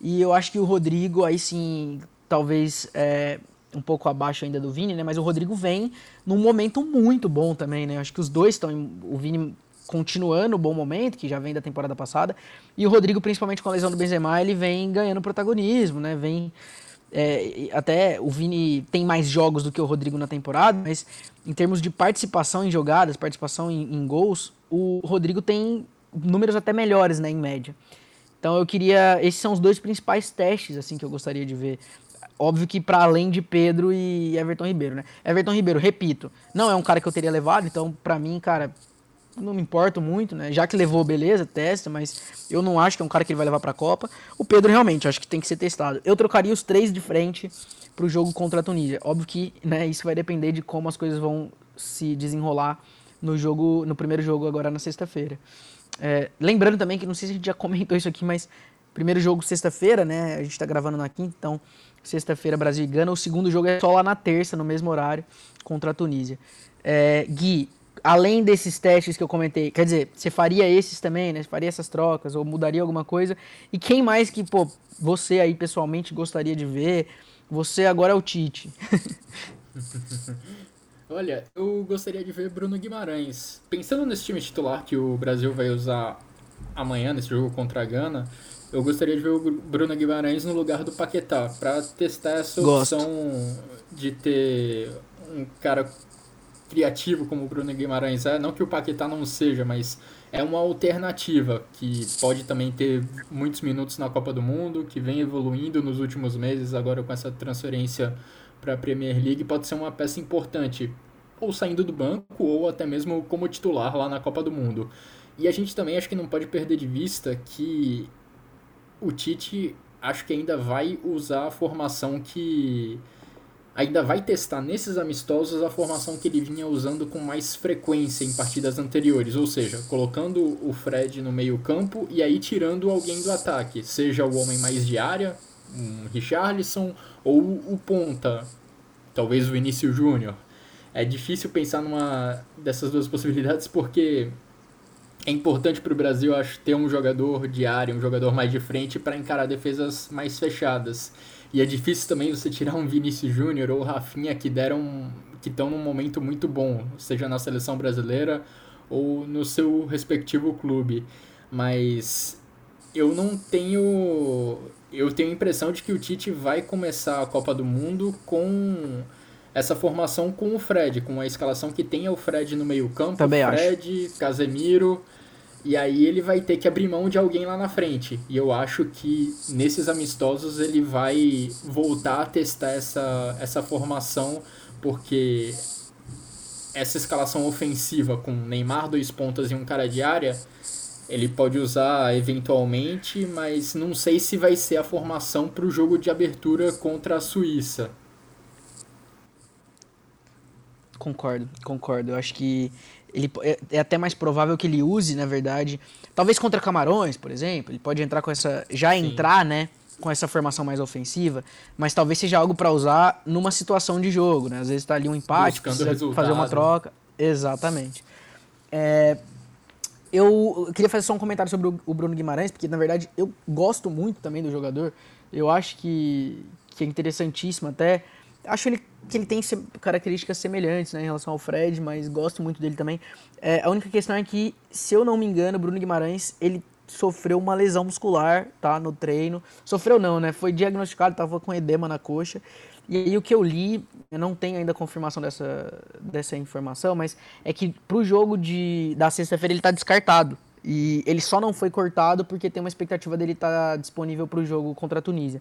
S1: E eu acho que o Rodrigo, aí sim, talvez é, um pouco abaixo ainda do Vini, né? Mas o Rodrigo vem num momento muito bom também, né? Acho que os dois estão. O Vini continuando o bom momento, que já vem da temporada passada, e o Rodrigo, principalmente com a lesão do Benzema, ele vem ganhando protagonismo, né? Vem é, até o Vini tem mais jogos do que o Rodrigo na temporada, mas em termos de participação em jogadas, participação em, em gols, o Rodrigo tem números até melhores, né, em média. Então eu queria, esses são os dois principais testes assim que eu gostaria de ver. Óbvio que para além de Pedro e Everton Ribeiro, né? Everton Ribeiro, repito, não é um cara que eu teria levado, então para mim, cara, não me importo muito, né? Já que levou, beleza, testa, mas eu não acho que é um cara que ele vai levar para a Copa. O Pedro realmente, acho que tem que ser testado. Eu trocaria os três de frente para o jogo contra a Tunísia. Óbvio que, né, isso vai depender de como as coisas vão se desenrolar no jogo, no primeiro jogo agora na sexta-feira. É, lembrando também que não sei se a gente já comentou isso aqui, mas primeiro jogo sexta-feira, né? A gente está gravando na quinta, então sexta-feira Brasil e Gana. O segundo jogo é só lá na terça, no mesmo horário, contra a Tunísia. É, Gui, além desses testes que eu comentei, quer dizer, você faria esses também, né? Você faria essas trocas ou mudaria alguma coisa? E quem mais que, pô, você aí pessoalmente gostaria de ver? Você agora é o Tite.
S2: Olha, eu gostaria de ver Bruno Guimarães. Pensando nesse time titular que o Brasil vai usar amanhã nesse jogo contra a Gana, eu gostaria de ver o Bruno Guimarães no lugar do Paquetá, para testar essa opção Gosto. de ter um cara criativo como o Bruno Guimarães é, não que o Paquetá não seja, mas é uma alternativa que pode também ter muitos minutos na Copa do Mundo, que vem evoluindo nos últimos meses, agora com essa transferência para a Premier League, pode ser uma peça importante, ou saindo do banco, ou até mesmo como titular lá na Copa do Mundo. E a gente também acho que não pode perder de vista que o Tite acho que ainda vai usar a formação que ainda vai testar nesses amistosos a formação que ele vinha usando com mais frequência em partidas anteriores, ou seja, colocando o Fred no meio-campo e aí tirando alguém do ataque, seja o homem mais de área, um Richarlison, ou o ponta, talvez o Vinícius Júnior. É difícil pensar numa dessas duas possibilidades porque é importante para o Brasil, acho, ter um jogador de área, um jogador mais de frente para encarar defesas mais fechadas. E é difícil também você tirar um Vinícius Júnior ou Rafinha que deram que estão num momento muito bom, seja na seleção brasileira ou no seu respectivo clube. Mas eu não tenho eu tenho a impressão de que o Tite vai começar a Copa do Mundo com essa formação com o Fred, com a escalação que tem o Fred no meio-campo, Fred, acho. Casemiro, e aí ele vai ter que abrir mão de alguém lá na frente. E eu acho que nesses amistosos ele vai voltar a testar essa, essa formação, porque essa escalação ofensiva com Neymar, dois pontas e um cara de área, ele pode usar eventualmente, mas não sei se vai ser a formação para o jogo de abertura contra a Suíça.
S1: Concordo, concordo. Eu acho que ele é, é, até mais provável que ele use, na verdade, talvez contra Camarões, por exemplo, ele pode entrar com essa já Sim. entrar, né, com essa formação mais ofensiva, mas talvez seja algo para usar numa situação de jogo, né? Às vezes está ali um empate, Buscando precisa fazer uma troca. Exatamente. É, eu queria fazer só um comentário sobre o Bruno Guimarães, porque na verdade eu gosto muito também do jogador. Eu acho que, que é interessantíssimo até acho ele, que ele tem características semelhantes né, em relação ao Fred, mas gosto muito dele também. É, a única questão é que, se eu não me engano, Bruno Guimarães, ele sofreu uma lesão muscular, tá, no treino. Sofreu não, né? Foi diagnosticado, tava com edema na coxa. E aí o que eu li, eu não tenho ainda confirmação dessa, dessa informação, mas é que pro jogo de, da sexta-feira ele tá descartado. E ele só não foi cortado porque tem uma expectativa dele estar tá disponível pro jogo contra a Tunísia.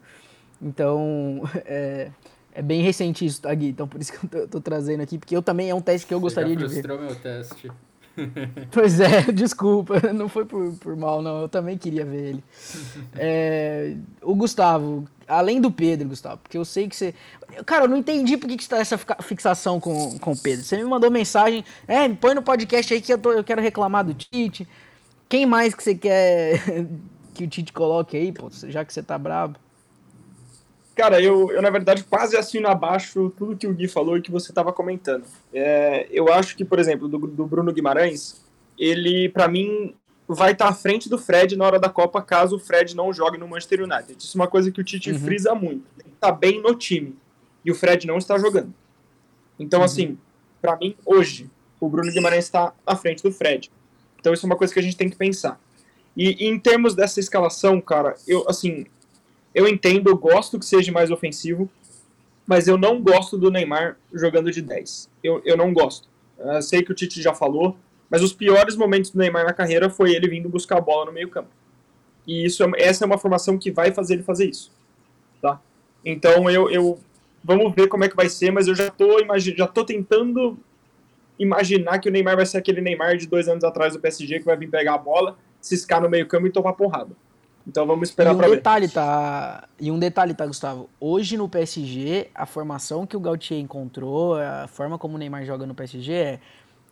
S1: Então, é, é bem recente isso, tá, Gui? Então por isso que eu tô, tô trazendo aqui, porque eu também é um teste que eu Você gostaria de ver.
S2: meu teste.
S1: pois é, desculpa, não foi por, por mal, não. Eu também queria ver ele. É, o Gustavo, além do Pedro, Gustavo, porque eu sei que você. Cara, eu não entendi por que, que você tá essa fixação com, com o Pedro. Você me mandou mensagem, é, põe no podcast aí que eu, tô, eu quero reclamar do Tite. Quem mais que você quer que o Tite coloque aí, pô, já que você tá brabo?
S3: Cara, eu, eu na verdade quase assino abaixo tudo que o Gui falou e que você estava comentando. É, eu acho que, por exemplo, do, do Bruno Guimarães, ele, para mim, vai estar tá à frente do Fred na hora da Copa caso o Fred não jogue no Manchester United. Isso é uma coisa que o Tite uhum. frisa muito. Ele tá bem no time e o Fred não está jogando. Então, uhum. assim, para mim, hoje, o Bruno Guimarães está à frente do Fred. Então, isso é uma coisa que a gente tem que pensar. E, e em termos dessa escalação, cara, eu, assim, eu entendo, eu gosto que seja mais ofensivo, mas eu não gosto do Neymar jogando de 10. Eu, eu não gosto. Eu sei que o Tite já falou, mas os piores momentos do Neymar na carreira foi ele vindo buscar a bola no meio-campo. E isso, é essa é uma formação que vai fazer ele fazer isso. Tá? Então eu, eu vamos ver como é que vai ser, mas eu já tô, já tô tentando imaginar que o Neymar vai ser aquele Neymar de dois anos atrás do PSG que vai vir pegar a bola, ciscar no meio-campo e tomar porrada. Então vamos esperar
S1: um
S3: para
S1: ver. Detalhe, tá, e um detalhe, tá, Gustavo? Hoje no PSG, a formação que o Gautier encontrou, a forma como o Neymar joga no PSG é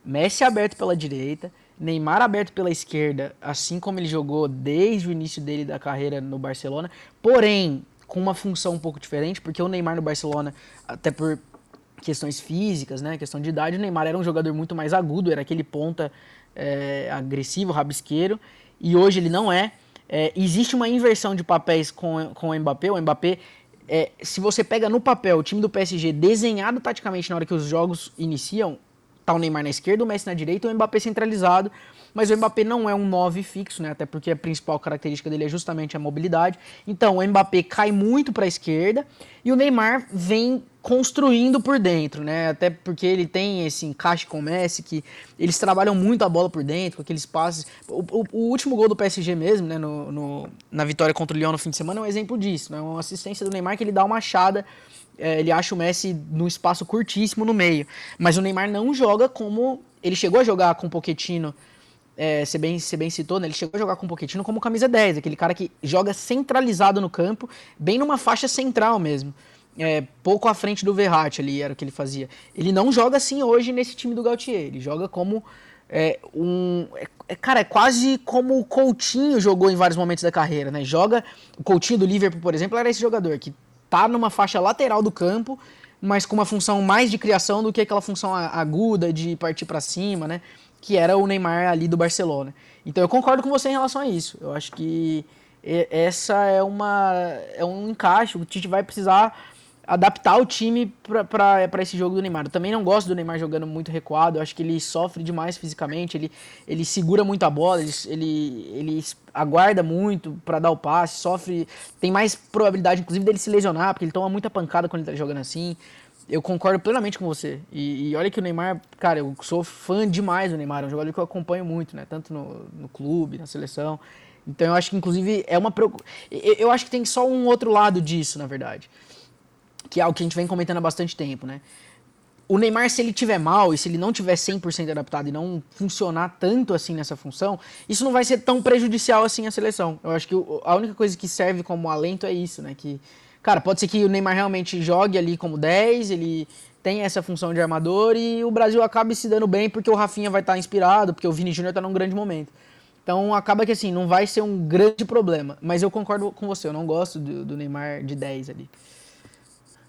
S1: Messi aberto pela direita, Neymar aberto pela esquerda, assim como ele jogou desde o início dele da carreira no Barcelona, porém com uma função um pouco diferente, porque o Neymar no Barcelona, até por questões físicas, né, questão de idade, o Neymar era um jogador muito mais agudo, era aquele ponta é, agressivo, rabisqueiro, e hoje ele não é. É, existe uma inversão de papéis com, com o Mbappé. O Mbappé, é, se você pega no papel o time do PSG desenhado taticamente na hora que os jogos iniciam, tá o Neymar na esquerda, o Messi na direita, o Mbappé centralizado. Mas o Mbappé não é um 9 fixo, né? Até porque a principal característica dele é justamente a mobilidade. Então o Mbappé cai muito para a esquerda e o Neymar vem construindo por dentro, né? Até porque ele tem esse encaixe com o Messi, que eles trabalham muito a bola por dentro, com aqueles passes. O, o, o último gol do PSG mesmo, né? No, no, na vitória contra o Lyon no fim de semana, é um exemplo disso, né? Uma assistência do Neymar que ele dá uma achada, é, ele acha o Messi num espaço curtíssimo no meio. Mas o Neymar não joga como. Ele chegou a jogar com o Pochettino. É, você, bem, você bem citou, né? Ele chegou a jogar com o Pochettino como camisa 10, aquele cara que joga centralizado no campo, bem numa faixa central mesmo é, pouco à frente do Verratti ali, era o que ele fazia. Ele não joga assim hoje nesse time do Gautier, ele joga como é, um... É, é, cara, é quase como o Coutinho jogou em vários momentos da carreira, né? Joga... O Coutinho do Liverpool, por exemplo, era esse jogador que tá numa faixa lateral do campo, mas com uma função mais de criação do que aquela função aguda de partir para cima, né? Que era o Neymar ali do Barcelona. Então eu concordo com você em relação a isso. Eu acho que essa é uma é um encaixe. O Tite vai precisar adaptar o time para esse jogo do Neymar. Eu também não gosto do Neymar jogando muito recuado, eu acho que ele sofre demais fisicamente, ele, ele segura muito a bola, ele, ele, aguarda muito para dar o passe, sofre, tem mais probabilidade inclusive dele se lesionar, porque ele toma muita pancada quando ele tá jogando assim. Eu concordo plenamente com você. E, e olha que o Neymar, cara, eu sou fã demais do Neymar, é um jogador que eu acompanho muito, né? Tanto no, no clube, na seleção. Então eu acho que inclusive é uma eu, eu acho que tem só um outro lado disso, na verdade que é algo que a gente vem comentando há bastante tempo, né? O Neymar, se ele tiver mal e se ele não tiver 100% adaptado e não funcionar tanto assim nessa função, isso não vai ser tão prejudicial assim à seleção. Eu acho que a única coisa que serve como alento é isso, né? Que, cara, pode ser que o Neymar realmente jogue ali como 10, ele tem essa função de armador e o Brasil acaba se dando bem porque o Rafinha vai estar tá inspirado, porque o Vini Júnior está num grande momento. Então acaba que assim, não vai ser um grande problema. Mas eu concordo com você, eu não gosto do, do Neymar de 10 ali.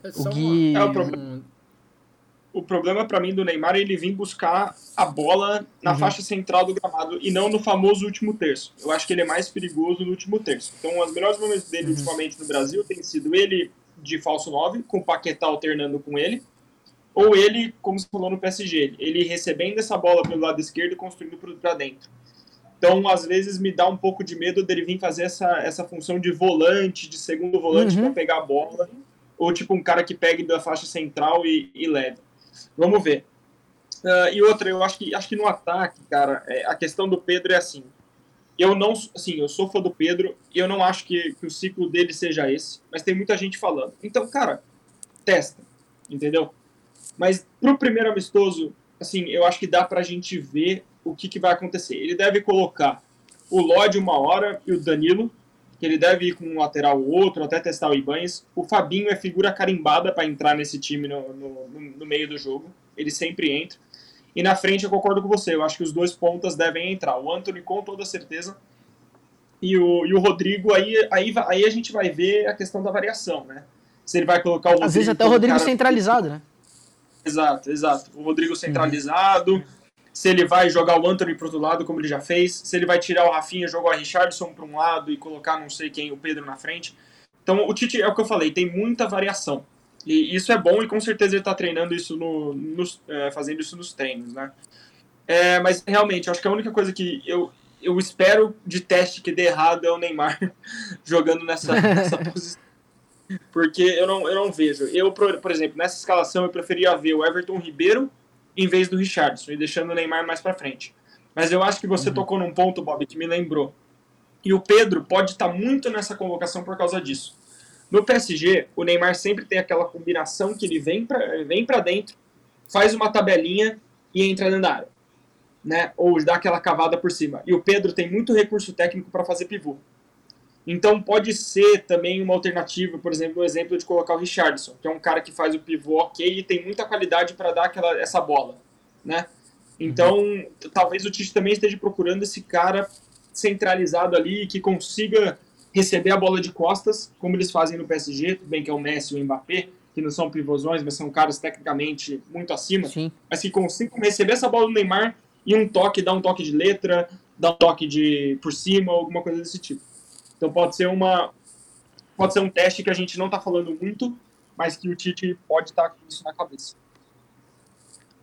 S3: É o Gui. Uma... É o problema. O problema para mim do Neymar é ele vir buscar a bola na uhum. faixa central do gramado e não no famoso último terço. Eu acho que ele é mais perigoso no último terço. Então, os melhores momentos dele uhum. ultimamente no Brasil tem sido ele de falso 9, com o Paquetá alternando com ele, ou ele, como você falou no PSG, ele recebendo essa bola pelo lado esquerdo e construindo para dentro. Então, às vezes, me dá um pouco de medo dele vir fazer essa, essa função de volante, de segundo volante uhum. para pegar a bola, ou tipo um cara que pegue da faixa central e, e leve. Vamos ver. Uh, e outra, eu acho que, acho que no ataque, cara, é, a questão do Pedro é assim. Eu não, assim, eu sou fã do Pedro e eu não acho que, que o ciclo dele seja esse, mas tem muita gente falando. Então, cara, testa, entendeu? Mas pro primeiro amistoso, assim, eu acho que dá pra gente ver o que, que vai acontecer. Ele deve colocar o Lodge uma hora e o Danilo, que ele deve ir com um lateral ou outro, até testar o Ibanez. O Fabinho é figura carimbada para entrar nesse time no, no, no, meio do jogo. Ele sempre entra. E na frente eu concordo com você, eu acho que os dois pontas devem entrar. O Anthony com toda certeza. E o, e o Rodrigo, aí, aí, aí a gente vai ver a questão da variação, né? Se ele vai colocar o Rodrigo.
S1: Às vezes até o Rodrigo cara... centralizado, né?
S3: Exato, exato. O Rodrigo centralizado. Uhum. Se ele vai jogar o Anthony pro outro lado, como ele já fez. Se ele vai tirar o Rafinha, jogar o Richardson para um lado e colocar não sei quem, o Pedro na frente. Então, o Tite, é o que eu falei, tem muita variação. E isso é bom e com certeza ele está treinando isso no, nos, é, fazendo isso nos treinos, né? É, mas realmente, acho que a única coisa que eu, eu espero de teste que dê errado é o Neymar jogando nessa, nessa posição. Porque eu não, eu não vejo. Eu, por, por exemplo, nessa escalação eu preferia ver o Everton Ribeiro em vez do Richardson e deixando o Neymar mais para frente. Mas eu acho que você uhum. tocou num ponto, Bob, que me lembrou. E o Pedro pode estar tá muito nessa convocação por causa disso. No PSG, o Neymar sempre tem aquela combinação que ele vem para vem dentro, faz uma tabelinha e entra dentro da área. Né? Ou dá aquela cavada por cima. E o Pedro tem muito recurso técnico para fazer pivô. Então pode ser também uma alternativa, por exemplo, o exemplo de colocar o Richardson, que é um cara que faz o pivô ok e tem muita qualidade para dar aquela, essa bola, né? Então, uhum. talvez o Tite também esteja procurando esse cara centralizado ali que consiga receber a bola de costas, como eles fazem no PSG, tudo bem que é o Messi e o Mbappé, que não são pivôzões, mas são caras tecnicamente muito acima, Sim. mas que consigam receber essa bola do Neymar e um toque, dar um toque de letra, dar um toque de por cima, alguma coisa desse tipo. Então pode ser uma pode ser um teste que a gente não está falando muito, mas que o Tite pode estar tá com isso na cabeça.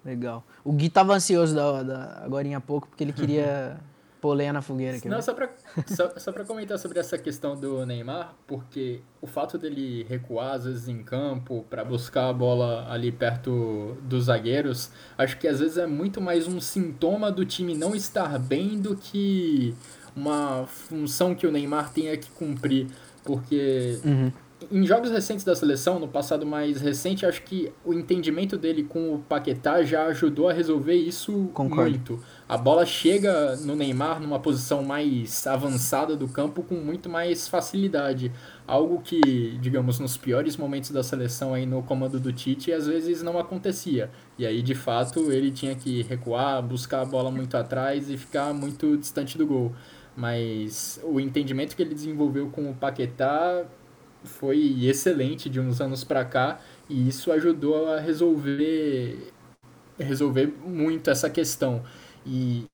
S1: Legal. O Gui estava ansioso da, da, agora em pouco porque ele queria pôr lenha na fogueira. Aqui,
S2: Não, né? só para só, só comentar sobre essa questão do Neymar, porque o fato dele recuar às vezes em campo para buscar a bola ali perto dos zagueiros, acho que às vezes é muito mais um sintoma do time não estar bem do que uma função que o Neymar tenha que cumprir. Porque uhum em jogos recentes da seleção, no passado mais recente, acho que o entendimento dele com o Paquetá já ajudou a resolver isso Concordo. muito. A bola chega no Neymar numa posição mais avançada do campo com muito mais facilidade. Algo que, digamos, nos piores momentos da seleção aí no comando do Tite, às vezes não acontecia. E aí, de fato, ele tinha que recuar, buscar a bola muito atrás e ficar muito distante do gol. Mas o entendimento que ele desenvolveu com o Paquetá foi excelente de uns anos para cá e isso ajudou a resolver resolver muito essa questão. E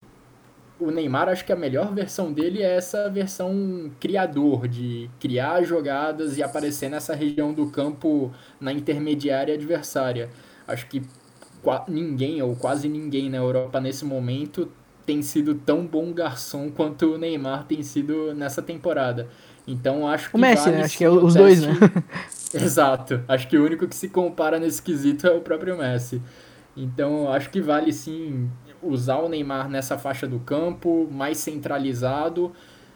S2: o Neymar, acho que a melhor versão dele é essa versão criador, de criar jogadas e aparecer nessa região do campo na intermediária adversária. Acho que ninguém, ou quase ninguém na Europa nesse momento, tem sido tão bom garçom quanto o Neymar tem sido nessa temporada. Então acho que.
S1: O Messi,
S2: vale
S1: né? Acho que é os teste... dois, né?
S2: Exato. Acho que o único que se compara nesse quesito é o próprio Messi. Então acho que vale sim usar o Neymar nessa faixa do campo, mais centralizado.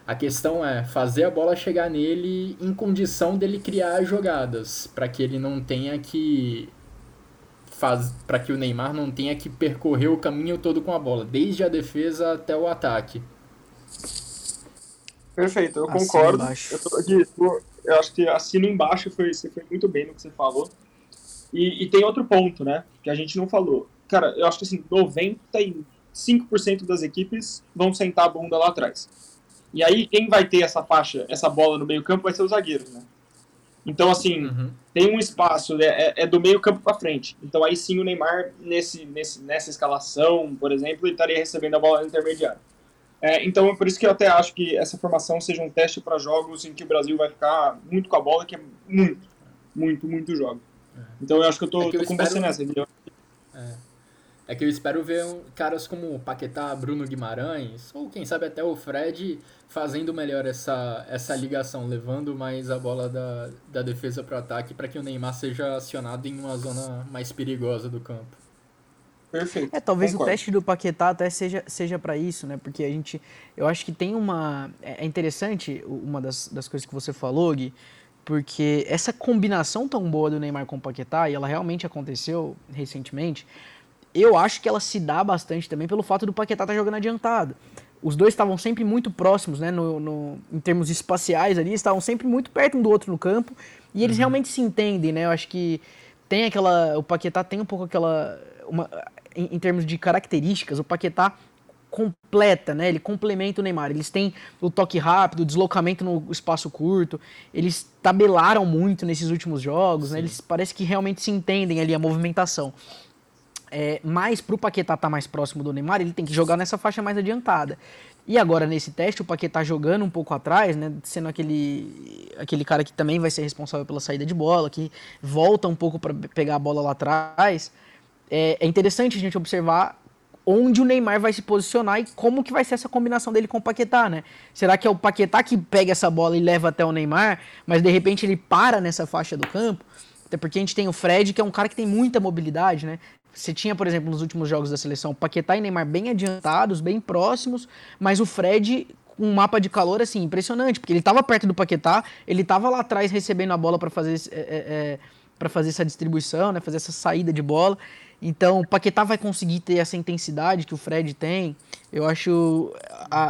S2: A questão é fazer a bola chegar nele em condição dele criar jogadas, para que ele não tenha que faz para que o Neymar não tenha que percorrer o caminho todo com a bola, desde a defesa até o ataque.
S3: Perfeito, eu concordo. Eu, tô aqui, eu acho que assino embaixo, foi, você foi muito bem no que você falou. E, e, tem outro ponto, né? Que a gente não falou. Cara, eu acho que assim, 95% das equipes vão sentar a bunda lá atrás. E aí, quem vai ter essa faixa, essa bola no meio-campo vai ser o zagueiro, né? Então, assim, uhum. tem um espaço, né, é, é do meio campo para frente. Então, aí sim o Neymar, nesse, nesse, nessa escalação, por exemplo, ele estaria recebendo a bola intermediária. É, então, é por isso que eu até acho que essa formação seja um teste para jogos em que o Brasil vai ficar muito com a bola, que é muito, muito, muito jogo. É. Então, eu acho que eu tô, é que eu tô com espero... você nessa, entendeu?
S2: É. é que eu espero ver caras como Paquetá, Bruno Guimarães, ou quem sabe até o Fred fazendo melhor essa, essa ligação, levando mais a bola da, da defesa para o ataque para que o Neymar seja acionado em uma zona mais perigosa do campo.
S3: Perfeito.
S1: É, talvez Concordo. o teste do Paquetá até seja, seja para isso, né? Porque a gente. Eu acho que tem uma. É, é interessante uma das, das coisas que você falou, Gui, porque essa combinação tão boa do Neymar com o Paquetá, e ela realmente aconteceu recentemente, eu acho que ela se dá bastante também pelo fato do Paquetá estar tá jogando adiantado. Os dois estavam sempre muito próximos, né? No, no, em termos espaciais ali, estavam sempre muito perto um do outro no campo. E eles uhum. realmente se entendem, né? Eu acho que tem aquela. O Paquetá tem um pouco aquela. Uma, em, em, termos de características, o Paquetá completa, né? Ele complementa o Neymar. Eles têm o toque rápido, o deslocamento no espaço curto. Eles tabelaram muito nesses últimos jogos, né? Eles parece que realmente se entendem ali a movimentação. É, mas para o Paquetá estar tá mais próximo do Neymar, ele tem que jogar nessa faixa mais adiantada. E agora, nesse teste, o Paquetá jogando um pouco atrás, né, sendo aquele, aquele cara que também vai ser responsável pela saída de bola, que volta um pouco para pegar a bola lá atrás é, é interessante a gente observar onde o Neymar vai se posicionar e como que vai ser essa combinação dele com o Paquetá, né? Será que é o Paquetá que pega essa bola e leva até o Neymar, mas de repente ele para nessa faixa do campo? Até porque a gente tem o Fred, que é um cara que tem muita mobilidade, né? Você tinha, por exemplo, nos últimos jogos da seleção, Paquetá e Neymar bem adiantados, bem próximos, mas o Fred um mapa de calor assim impressionante, porque ele estava perto do Paquetá, ele estava lá atrás recebendo a bola para fazer é, é, é para fazer essa distribuição, né? Fazer essa saída de bola. Então, o Paquetá vai conseguir ter essa intensidade que o Fred tem. Eu acho,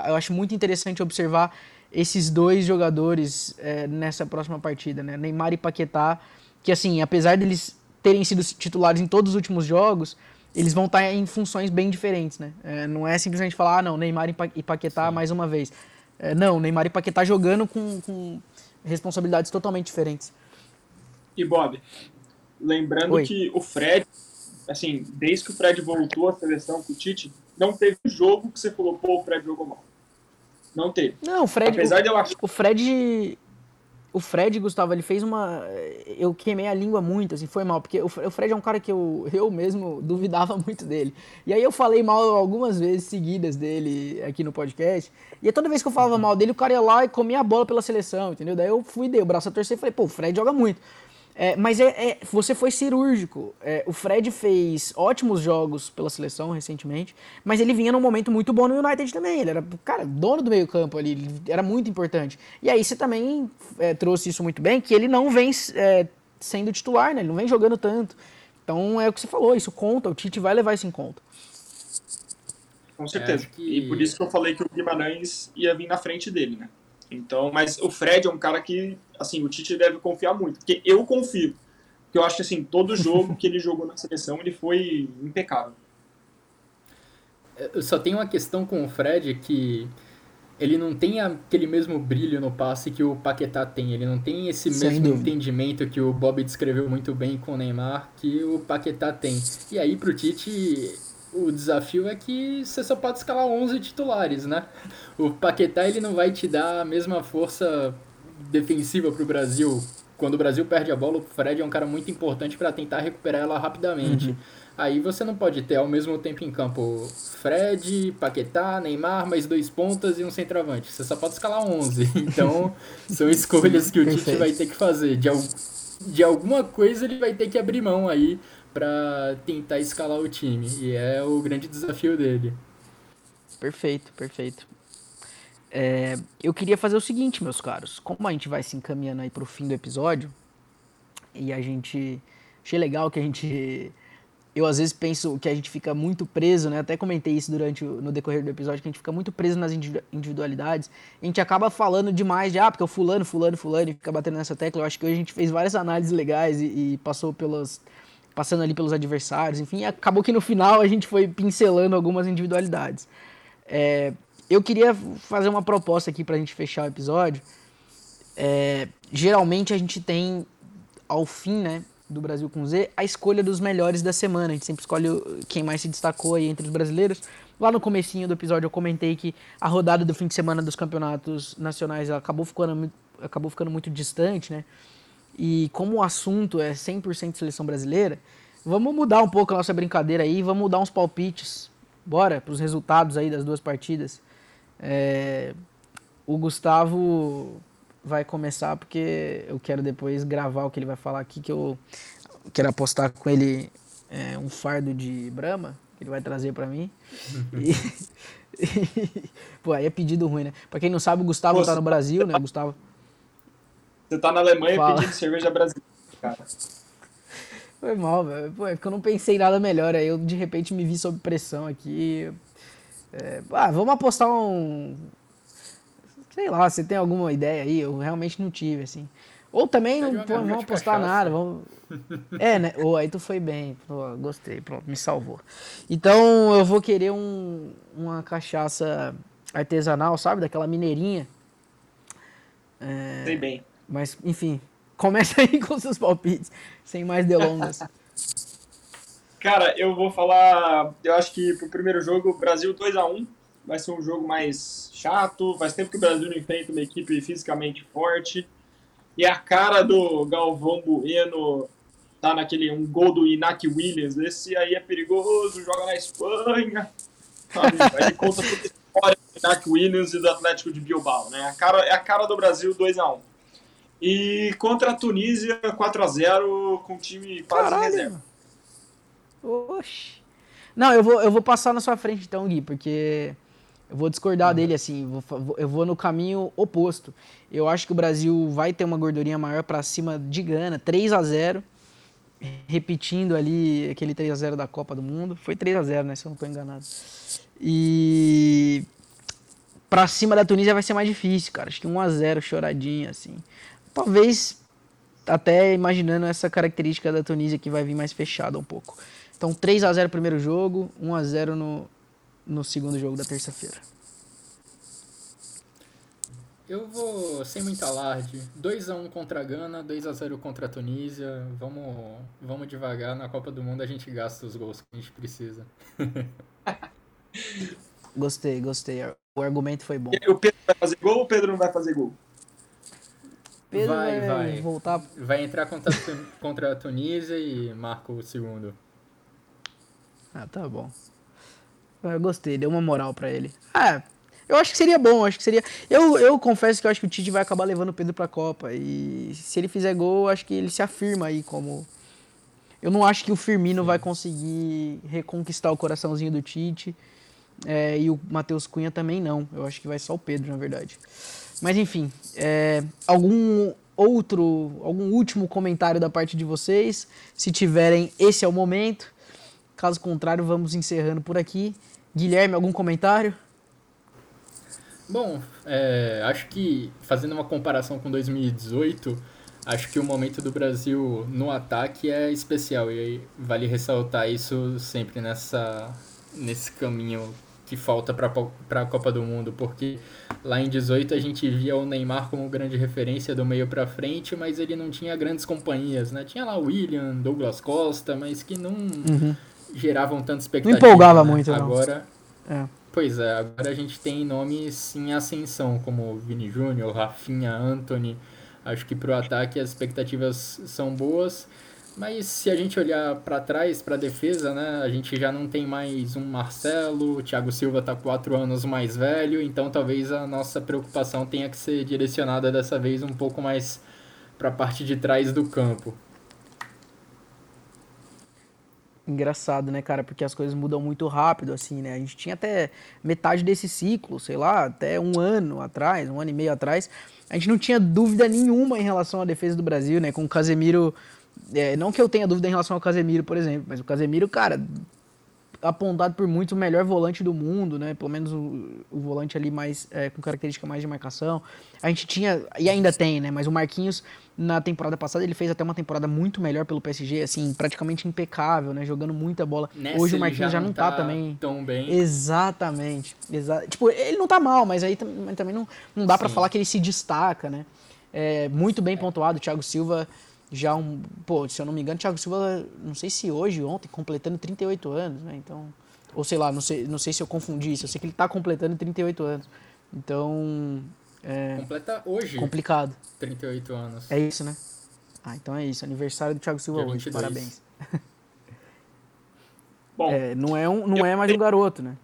S1: eu acho muito interessante observar esses dois jogadores é, nessa próxima partida, né? Neymar e Paquetá, que assim, apesar deles terem sido titulares em todos os últimos jogos, eles vão estar em funções bem diferentes, né? É, não é simplesmente falar, ah, não, Neymar e Paquetá Sim. mais uma vez. É, não, Neymar e Paquetá jogando com, com responsabilidades totalmente diferentes.
S3: E Bob, lembrando Oi. que o Fred assim, desde que o Fred voltou à seleção com o Tite, não teve jogo que você falou, pô, o Fred jogou mal. Não teve.
S1: Não, o Fred. Apesar o, de eu achar... o Fred. O Fred, Gustavo, ele fez uma. Eu queimei a língua muito, assim, foi mal, porque o Fred é um cara que eu, eu mesmo duvidava muito dele. E aí eu falei mal algumas vezes seguidas dele aqui no podcast. E toda vez que eu falava mal dele, o cara ia lá e comia a bola pela seleção, entendeu? Daí eu fui, dei o braço a torcer e falei, pô, o Fred joga muito. É, mas é, é, você foi cirúrgico. É, o Fred fez ótimos jogos pela seleção recentemente, mas ele vinha num momento muito bom no United também. Ele era, cara, dono do meio-campo ali, ele era muito importante. E aí você também é, trouxe isso muito bem, que ele não vem é, sendo titular, né? Ele não vem jogando tanto. Então é o que você falou, isso conta, o Tite vai levar isso em conta.
S3: Com certeza. Que... E por isso que eu falei que o Guimarães ia vir na frente dele, né? Então, mas o Fred é um cara que, assim, o Tite deve confiar muito, porque eu confio. Porque eu acho que, assim, todo jogo que ele jogou na seleção, ele foi impecável.
S2: Eu só tenho uma questão com o Fred que ele não tem aquele mesmo brilho no passe que o Paquetá tem. Ele não tem esse Sem mesmo dúvida. entendimento que o Bob descreveu muito bem com o Neymar que o Paquetá tem. E aí pro Tite o desafio é que você só pode escalar 11 titulares, né? O Paquetá ele não vai te dar a mesma força defensiva para o Brasil. Quando o Brasil perde a bola, o Fred é um cara muito importante para tentar recuperar ela rapidamente. Uhum. Aí você não pode ter ao mesmo tempo em campo Fred, Paquetá, Neymar, mais dois pontas e um centroavante. Você só pode escalar 11. Então, são escolhas que o Tite vai ter que fazer. De, de alguma coisa ele vai ter que abrir mão aí para tentar escalar o time. E é o grande desafio dele.
S1: Perfeito, perfeito. É, eu queria fazer o seguinte, meus caros. Como a gente vai se encaminhando aí pro fim do episódio, e a gente. Achei legal que a gente. Eu às vezes penso que a gente fica muito preso, né? Até comentei isso durante no decorrer do episódio, que a gente fica muito preso nas individualidades. A gente acaba falando demais de, ah, porque o fulano, fulano, fulano, e fica batendo nessa tecla. Eu acho que hoje a gente fez várias análises legais e, e passou pelas, passando ali pelos adversários, enfim, acabou que no final a gente foi pincelando algumas individualidades. É, eu queria fazer uma proposta aqui para a gente fechar o episódio. É, geralmente a gente tem, ao fim né, do Brasil com Z, a escolha dos melhores da semana. A gente sempre escolhe quem mais se destacou aí entre os brasileiros. Lá no comecinho do episódio eu comentei que a rodada do fim de semana dos campeonatos nacionais acabou ficando, acabou ficando muito distante, né? E como o assunto é 100% seleção brasileira, vamos mudar um pouco a nossa brincadeira aí, vamos dar uns palpites. Bora para os resultados aí das duas partidas. É, o Gustavo vai começar porque eu quero depois gravar o que ele vai falar aqui, que eu quero apostar com ele é, um fardo de Brahma, que ele vai trazer para mim. e, pô, aí é pedido ruim, né? Pra quem não sabe, o Gustavo Pô, tá no Brasil, né, Gustavo?
S3: Você tá na Alemanha Fala. pedindo cerveja brasileira, cara.
S1: Foi mal, velho. Pô, é porque eu não pensei nada melhor. Aí eu de repente me vi sob pressão aqui. É, ah, vamos apostar um. Sei lá, você tem alguma ideia aí? Eu realmente não tive, assim. Ou também não pô, vamos apostar nada. Vamos... É, né? Ou oh, aí tu foi bem. Pô, gostei, pronto, me salvou. Então eu vou querer um, uma cachaça artesanal, sabe? Daquela mineirinha.
S3: É... Sei bem.
S1: Mas, enfim, começa aí com seus palpites, sem mais delongas.
S3: Cara, eu vou falar. Eu acho que pro primeiro jogo, Brasil 2 a 1 vai ser um jogo mais chato. Faz tempo que o Brasil não enfrenta uma equipe fisicamente forte. E a cara do Galvão Bueno tá naquele um gol do Inak Williams. Esse aí é perigoso, joga na Espanha. Ele conta toda a história do Inak Williams e do Atlético de Bilbao, né? A cara, é a cara do Brasil 2 a 1 e contra a Tunísia, 4 a 0 com o time quase Caralho. reserva.
S1: Oxi. Não, eu vou, eu vou passar na sua frente então, Gui, porque eu vou discordar uhum. dele assim, vou, eu vou no caminho oposto. Eu acho que o Brasil vai ter uma gordurinha maior para cima de Gana, 3 a 0 repetindo ali aquele 3 a 0 da Copa do Mundo. Foi 3 a 0 né, se eu não estou enganado. E para cima da Tunísia vai ser mais difícil, cara. Acho que 1 a 0 choradinho assim. Talvez até imaginando essa característica da Tunísia que vai vir mais fechada um pouco. Então 3 a 0 primeiro jogo, 1 a 0 no, no segundo jogo da terça-feira.
S2: Eu vou sem muito alarde. 2 a 1 contra a Gana, 2 a 0 contra a Tunísia. Vamos, vamos devagar. Na Copa do Mundo a gente gasta os gols que a gente precisa.
S1: gostei, gostei. O argumento foi bom.
S3: E o Pedro vai fazer gol ou o Pedro não vai fazer gol?
S2: Pedro vai, vai, vai. voltar. Vai entrar contra, contra a Tunísia e marca o segundo.
S1: Ah, tá bom. Eu gostei, deu uma moral para ele. Ah, eu acho que seria bom, acho que seria. Eu, eu confesso que eu acho que o Tite vai acabar levando o Pedro pra Copa. E se ele fizer gol, eu acho que ele se afirma aí como. Eu não acho que o Firmino Sim. vai conseguir reconquistar o coraçãozinho do Tite. É, e o Matheus Cunha também não. Eu acho que vai só o Pedro, na verdade. Mas enfim, é, algum outro, algum último comentário da parte de vocês? Se tiverem, esse é o momento. Caso contrário, vamos encerrando por aqui. Guilherme, algum comentário?
S2: Bom, é, acho que fazendo uma comparação com 2018, acho que o momento do Brasil no ataque é especial e vale ressaltar isso sempre nessa nesse caminho que falta para a Copa do Mundo, porque lá em 18 a gente via o Neymar como grande referência do meio para frente, mas ele não tinha grandes companhias, né? Tinha lá o William, Douglas Costa, mas que não uhum. geravam tanta expectativa.
S1: Não empolgava né? muito,
S2: Agora, é. Pois é, agora a gente tem nomes em ascensão, como Vini Júnior, Rafinha, Anthony. Acho que para o ataque as expectativas são boas. Mas se a gente olhar para trás, para a defesa, né, a gente já não tem mais um Marcelo, o Thiago Silva está quatro anos mais velho, então talvez a nossa preocupação tenha que ser direcionada dessa vez um pouco mais para a parte de trás do campo.
S1: Engraçado, né, cara? Porque as coisas mudam muito rápido, assim, né? A gente tinha até metade desse ciclo, sei lá, até um ano atrás, um ano e meio atrás, a gente não tinha dúvida nenhuma em relação à defesa do Brasil, né? Com o Casemiro é, não que eu tenha dúvida em relação ao Casemiro, por exemplo, mas o Casemiro, cara, apontado por muitos o melhor volante do mundo, né? Pelo menos o, o volante ali mais é, com característica mais de marcação. A gente tinha e ainda tem, né? Mas o Marquinhos na temporada passada ele fez até uma temporada muito melhor pelo PSG, assim, praticamente impecável, né? Jogando muita bola.
S2: Nessa
S1: Hoje o Marquinhos já, não tá,
S2: tá
S1: também
S2: tão bem.
S1: Exatamente. Exa tipo, ele não tá mal, mas aí também não, não dá pra
S2: Sim.
S1: falar que ele se destaca, né? É, muito bem pontuado, o Thiago Silva já um, pô, se eu não me engano, o Thiago Silva, não sei se hoje, ontem, completando 38 anos, né? Então, ou sei lá, não sei, não sei se eu confundi isso, eu sei que ele tá completando 38 anos. Então, é
S2: Completa hoje,
S1: complicado.
S2: 38 anos.
S1: É isso, né? Ah, então é isso, aniversário do Thiago Silva
S2: Dia
S1: hoje,
S2: 22.
S1: parabéns.
S3: Bom,
S1: É, não é um, não é mais um garoto, né?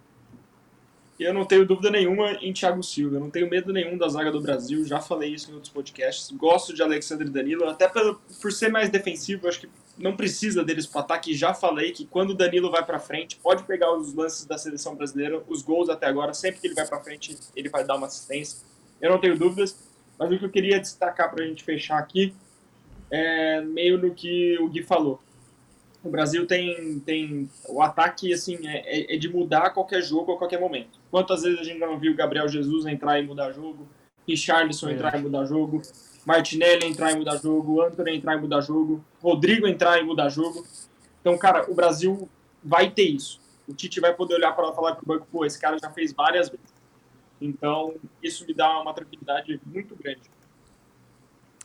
S3: Eu não tenho dúvida nenhuma em Thiago Silva. Eu não tenho medo nenhum da zaga do Brasil. Já falei isso em outros podcasts. Gosto de Alexandre Danilo, até pelo, por ser mais defensivo. Acho que não precisa deles pro ataque. Já falei que quando o Danilo vai pra frente, pode pegar os lances da seleção brasileira, os gols até agora. Sempre que ele vai pra frente, ele vai dar uma assistência. Eu não tenho dúvidas. Mas o que eu queria destacar pra gente fechar aqui é meio no que o Gui falou. O Brasil tem, tem o ataque assim é, é- é de mudar a qualquer jogo a qualquer momento. Quantas vezes a gente já não viu Gabriel Jesus entrar e mudar jogo, Richarlison entrar e mudar jogo, Martinelli entrar e mudar jogo, Antony entrar e mudar jogo, Rodrigo entrar e mudar jogo. Então, cara, o Brasil vai ter isso. O Tite vai poder olhar para falar pro banco, pô, esse cara já fez várias vezes. Então, isso me dá uma tranquilidade muito grande.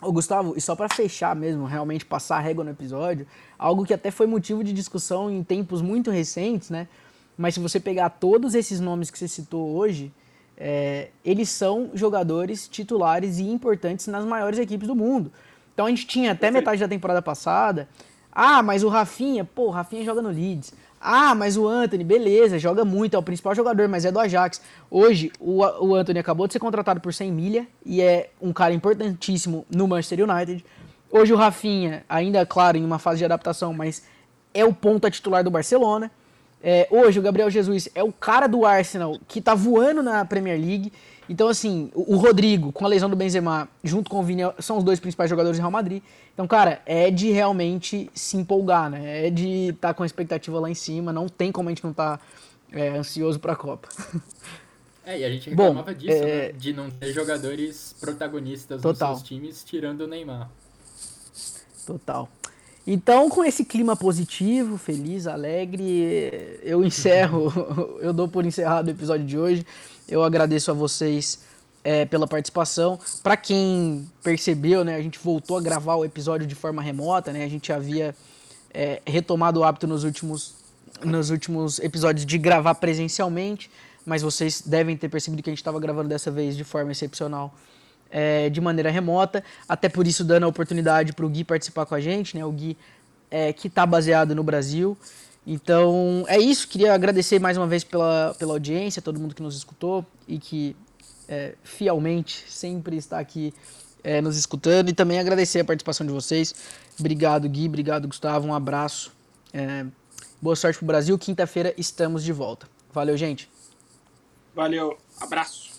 S1: Ô, Gustavo, e só pra fechar mesmo, realmente passar a régua no episódio, algo que até foi motivo de discussão em tempos muito recentes, né? Mas se você pegar todos esses nomes que você citou hoje, é, eles são jogadores titulares e importantes nas maiores equipes do mundo. Então a gente tinha até metade da temporada passada. Ah, mas o Rafinha, pô, o Rafinha joga no Leeds. Ah, mas o Anthony, beleza, joga muito, é o principal jogador, mas é do Ajax. Hoje, o, o Anthony acabou de ser contratado por 100 milha e é um cara importantíssimo no Manchester United. Hoje o Rafinha, ainda, claro, em uma fase de adaptação, mas é o ponta titular do Barcelona. É, hoje o Gabriel Jesus é o cara do Arsenal que tá voando na Premier League. Então, assim, o, o Rodrigo, com a lesão do Benzema, junto com o Vini, são os dois principais jogadores do Real Madrid. Então, cara, é de realmente se empolgar, né? É de estar tá com a expectativa lá em cima. Não tem como a gente não estar é, ansioso pra Copa.
S2: É, e a gente
S1: Bom,
S2: reclamava disso,
S1: é-
S2: né? De não ter jogadores protagonistas
S1: Total.
S2: nos seus times, tirando o Neymar.
S1: Total. Então, com esse clima positivo, feliz, alegre, eu encerro, eu dou por encerrado o episódio de hoje. Eu agradeço a vocês é, pela participação. Para quem percebeu, né, a gente voltou a gravar o episódio de forma remota, né? A gente havia é, retomado o hábito nos últimos, nos últimos episódios de gravar presencialmente, mas vocês devem ter percebido que a gente estava gravando dessa vez de forma excepcional é, de maneira remota, até por isso dando a oportunidade para o Gui participar com a gente, né? O Gui é, que está baseado no Brasil. Então é isso, queria agradecer mais uma vez pela, pela audiência, todo mundo que nos escutou e que é, fielmente sempre está aqui é, nos escutando e também agradecer a participação de vocês. Obrigado, Gui, obrigado, Gustavo, um abraço. É, boa sorte pro Brasil, quinta-feira estamos de volta. Valeu, gente.
S3: Valeu, abraço.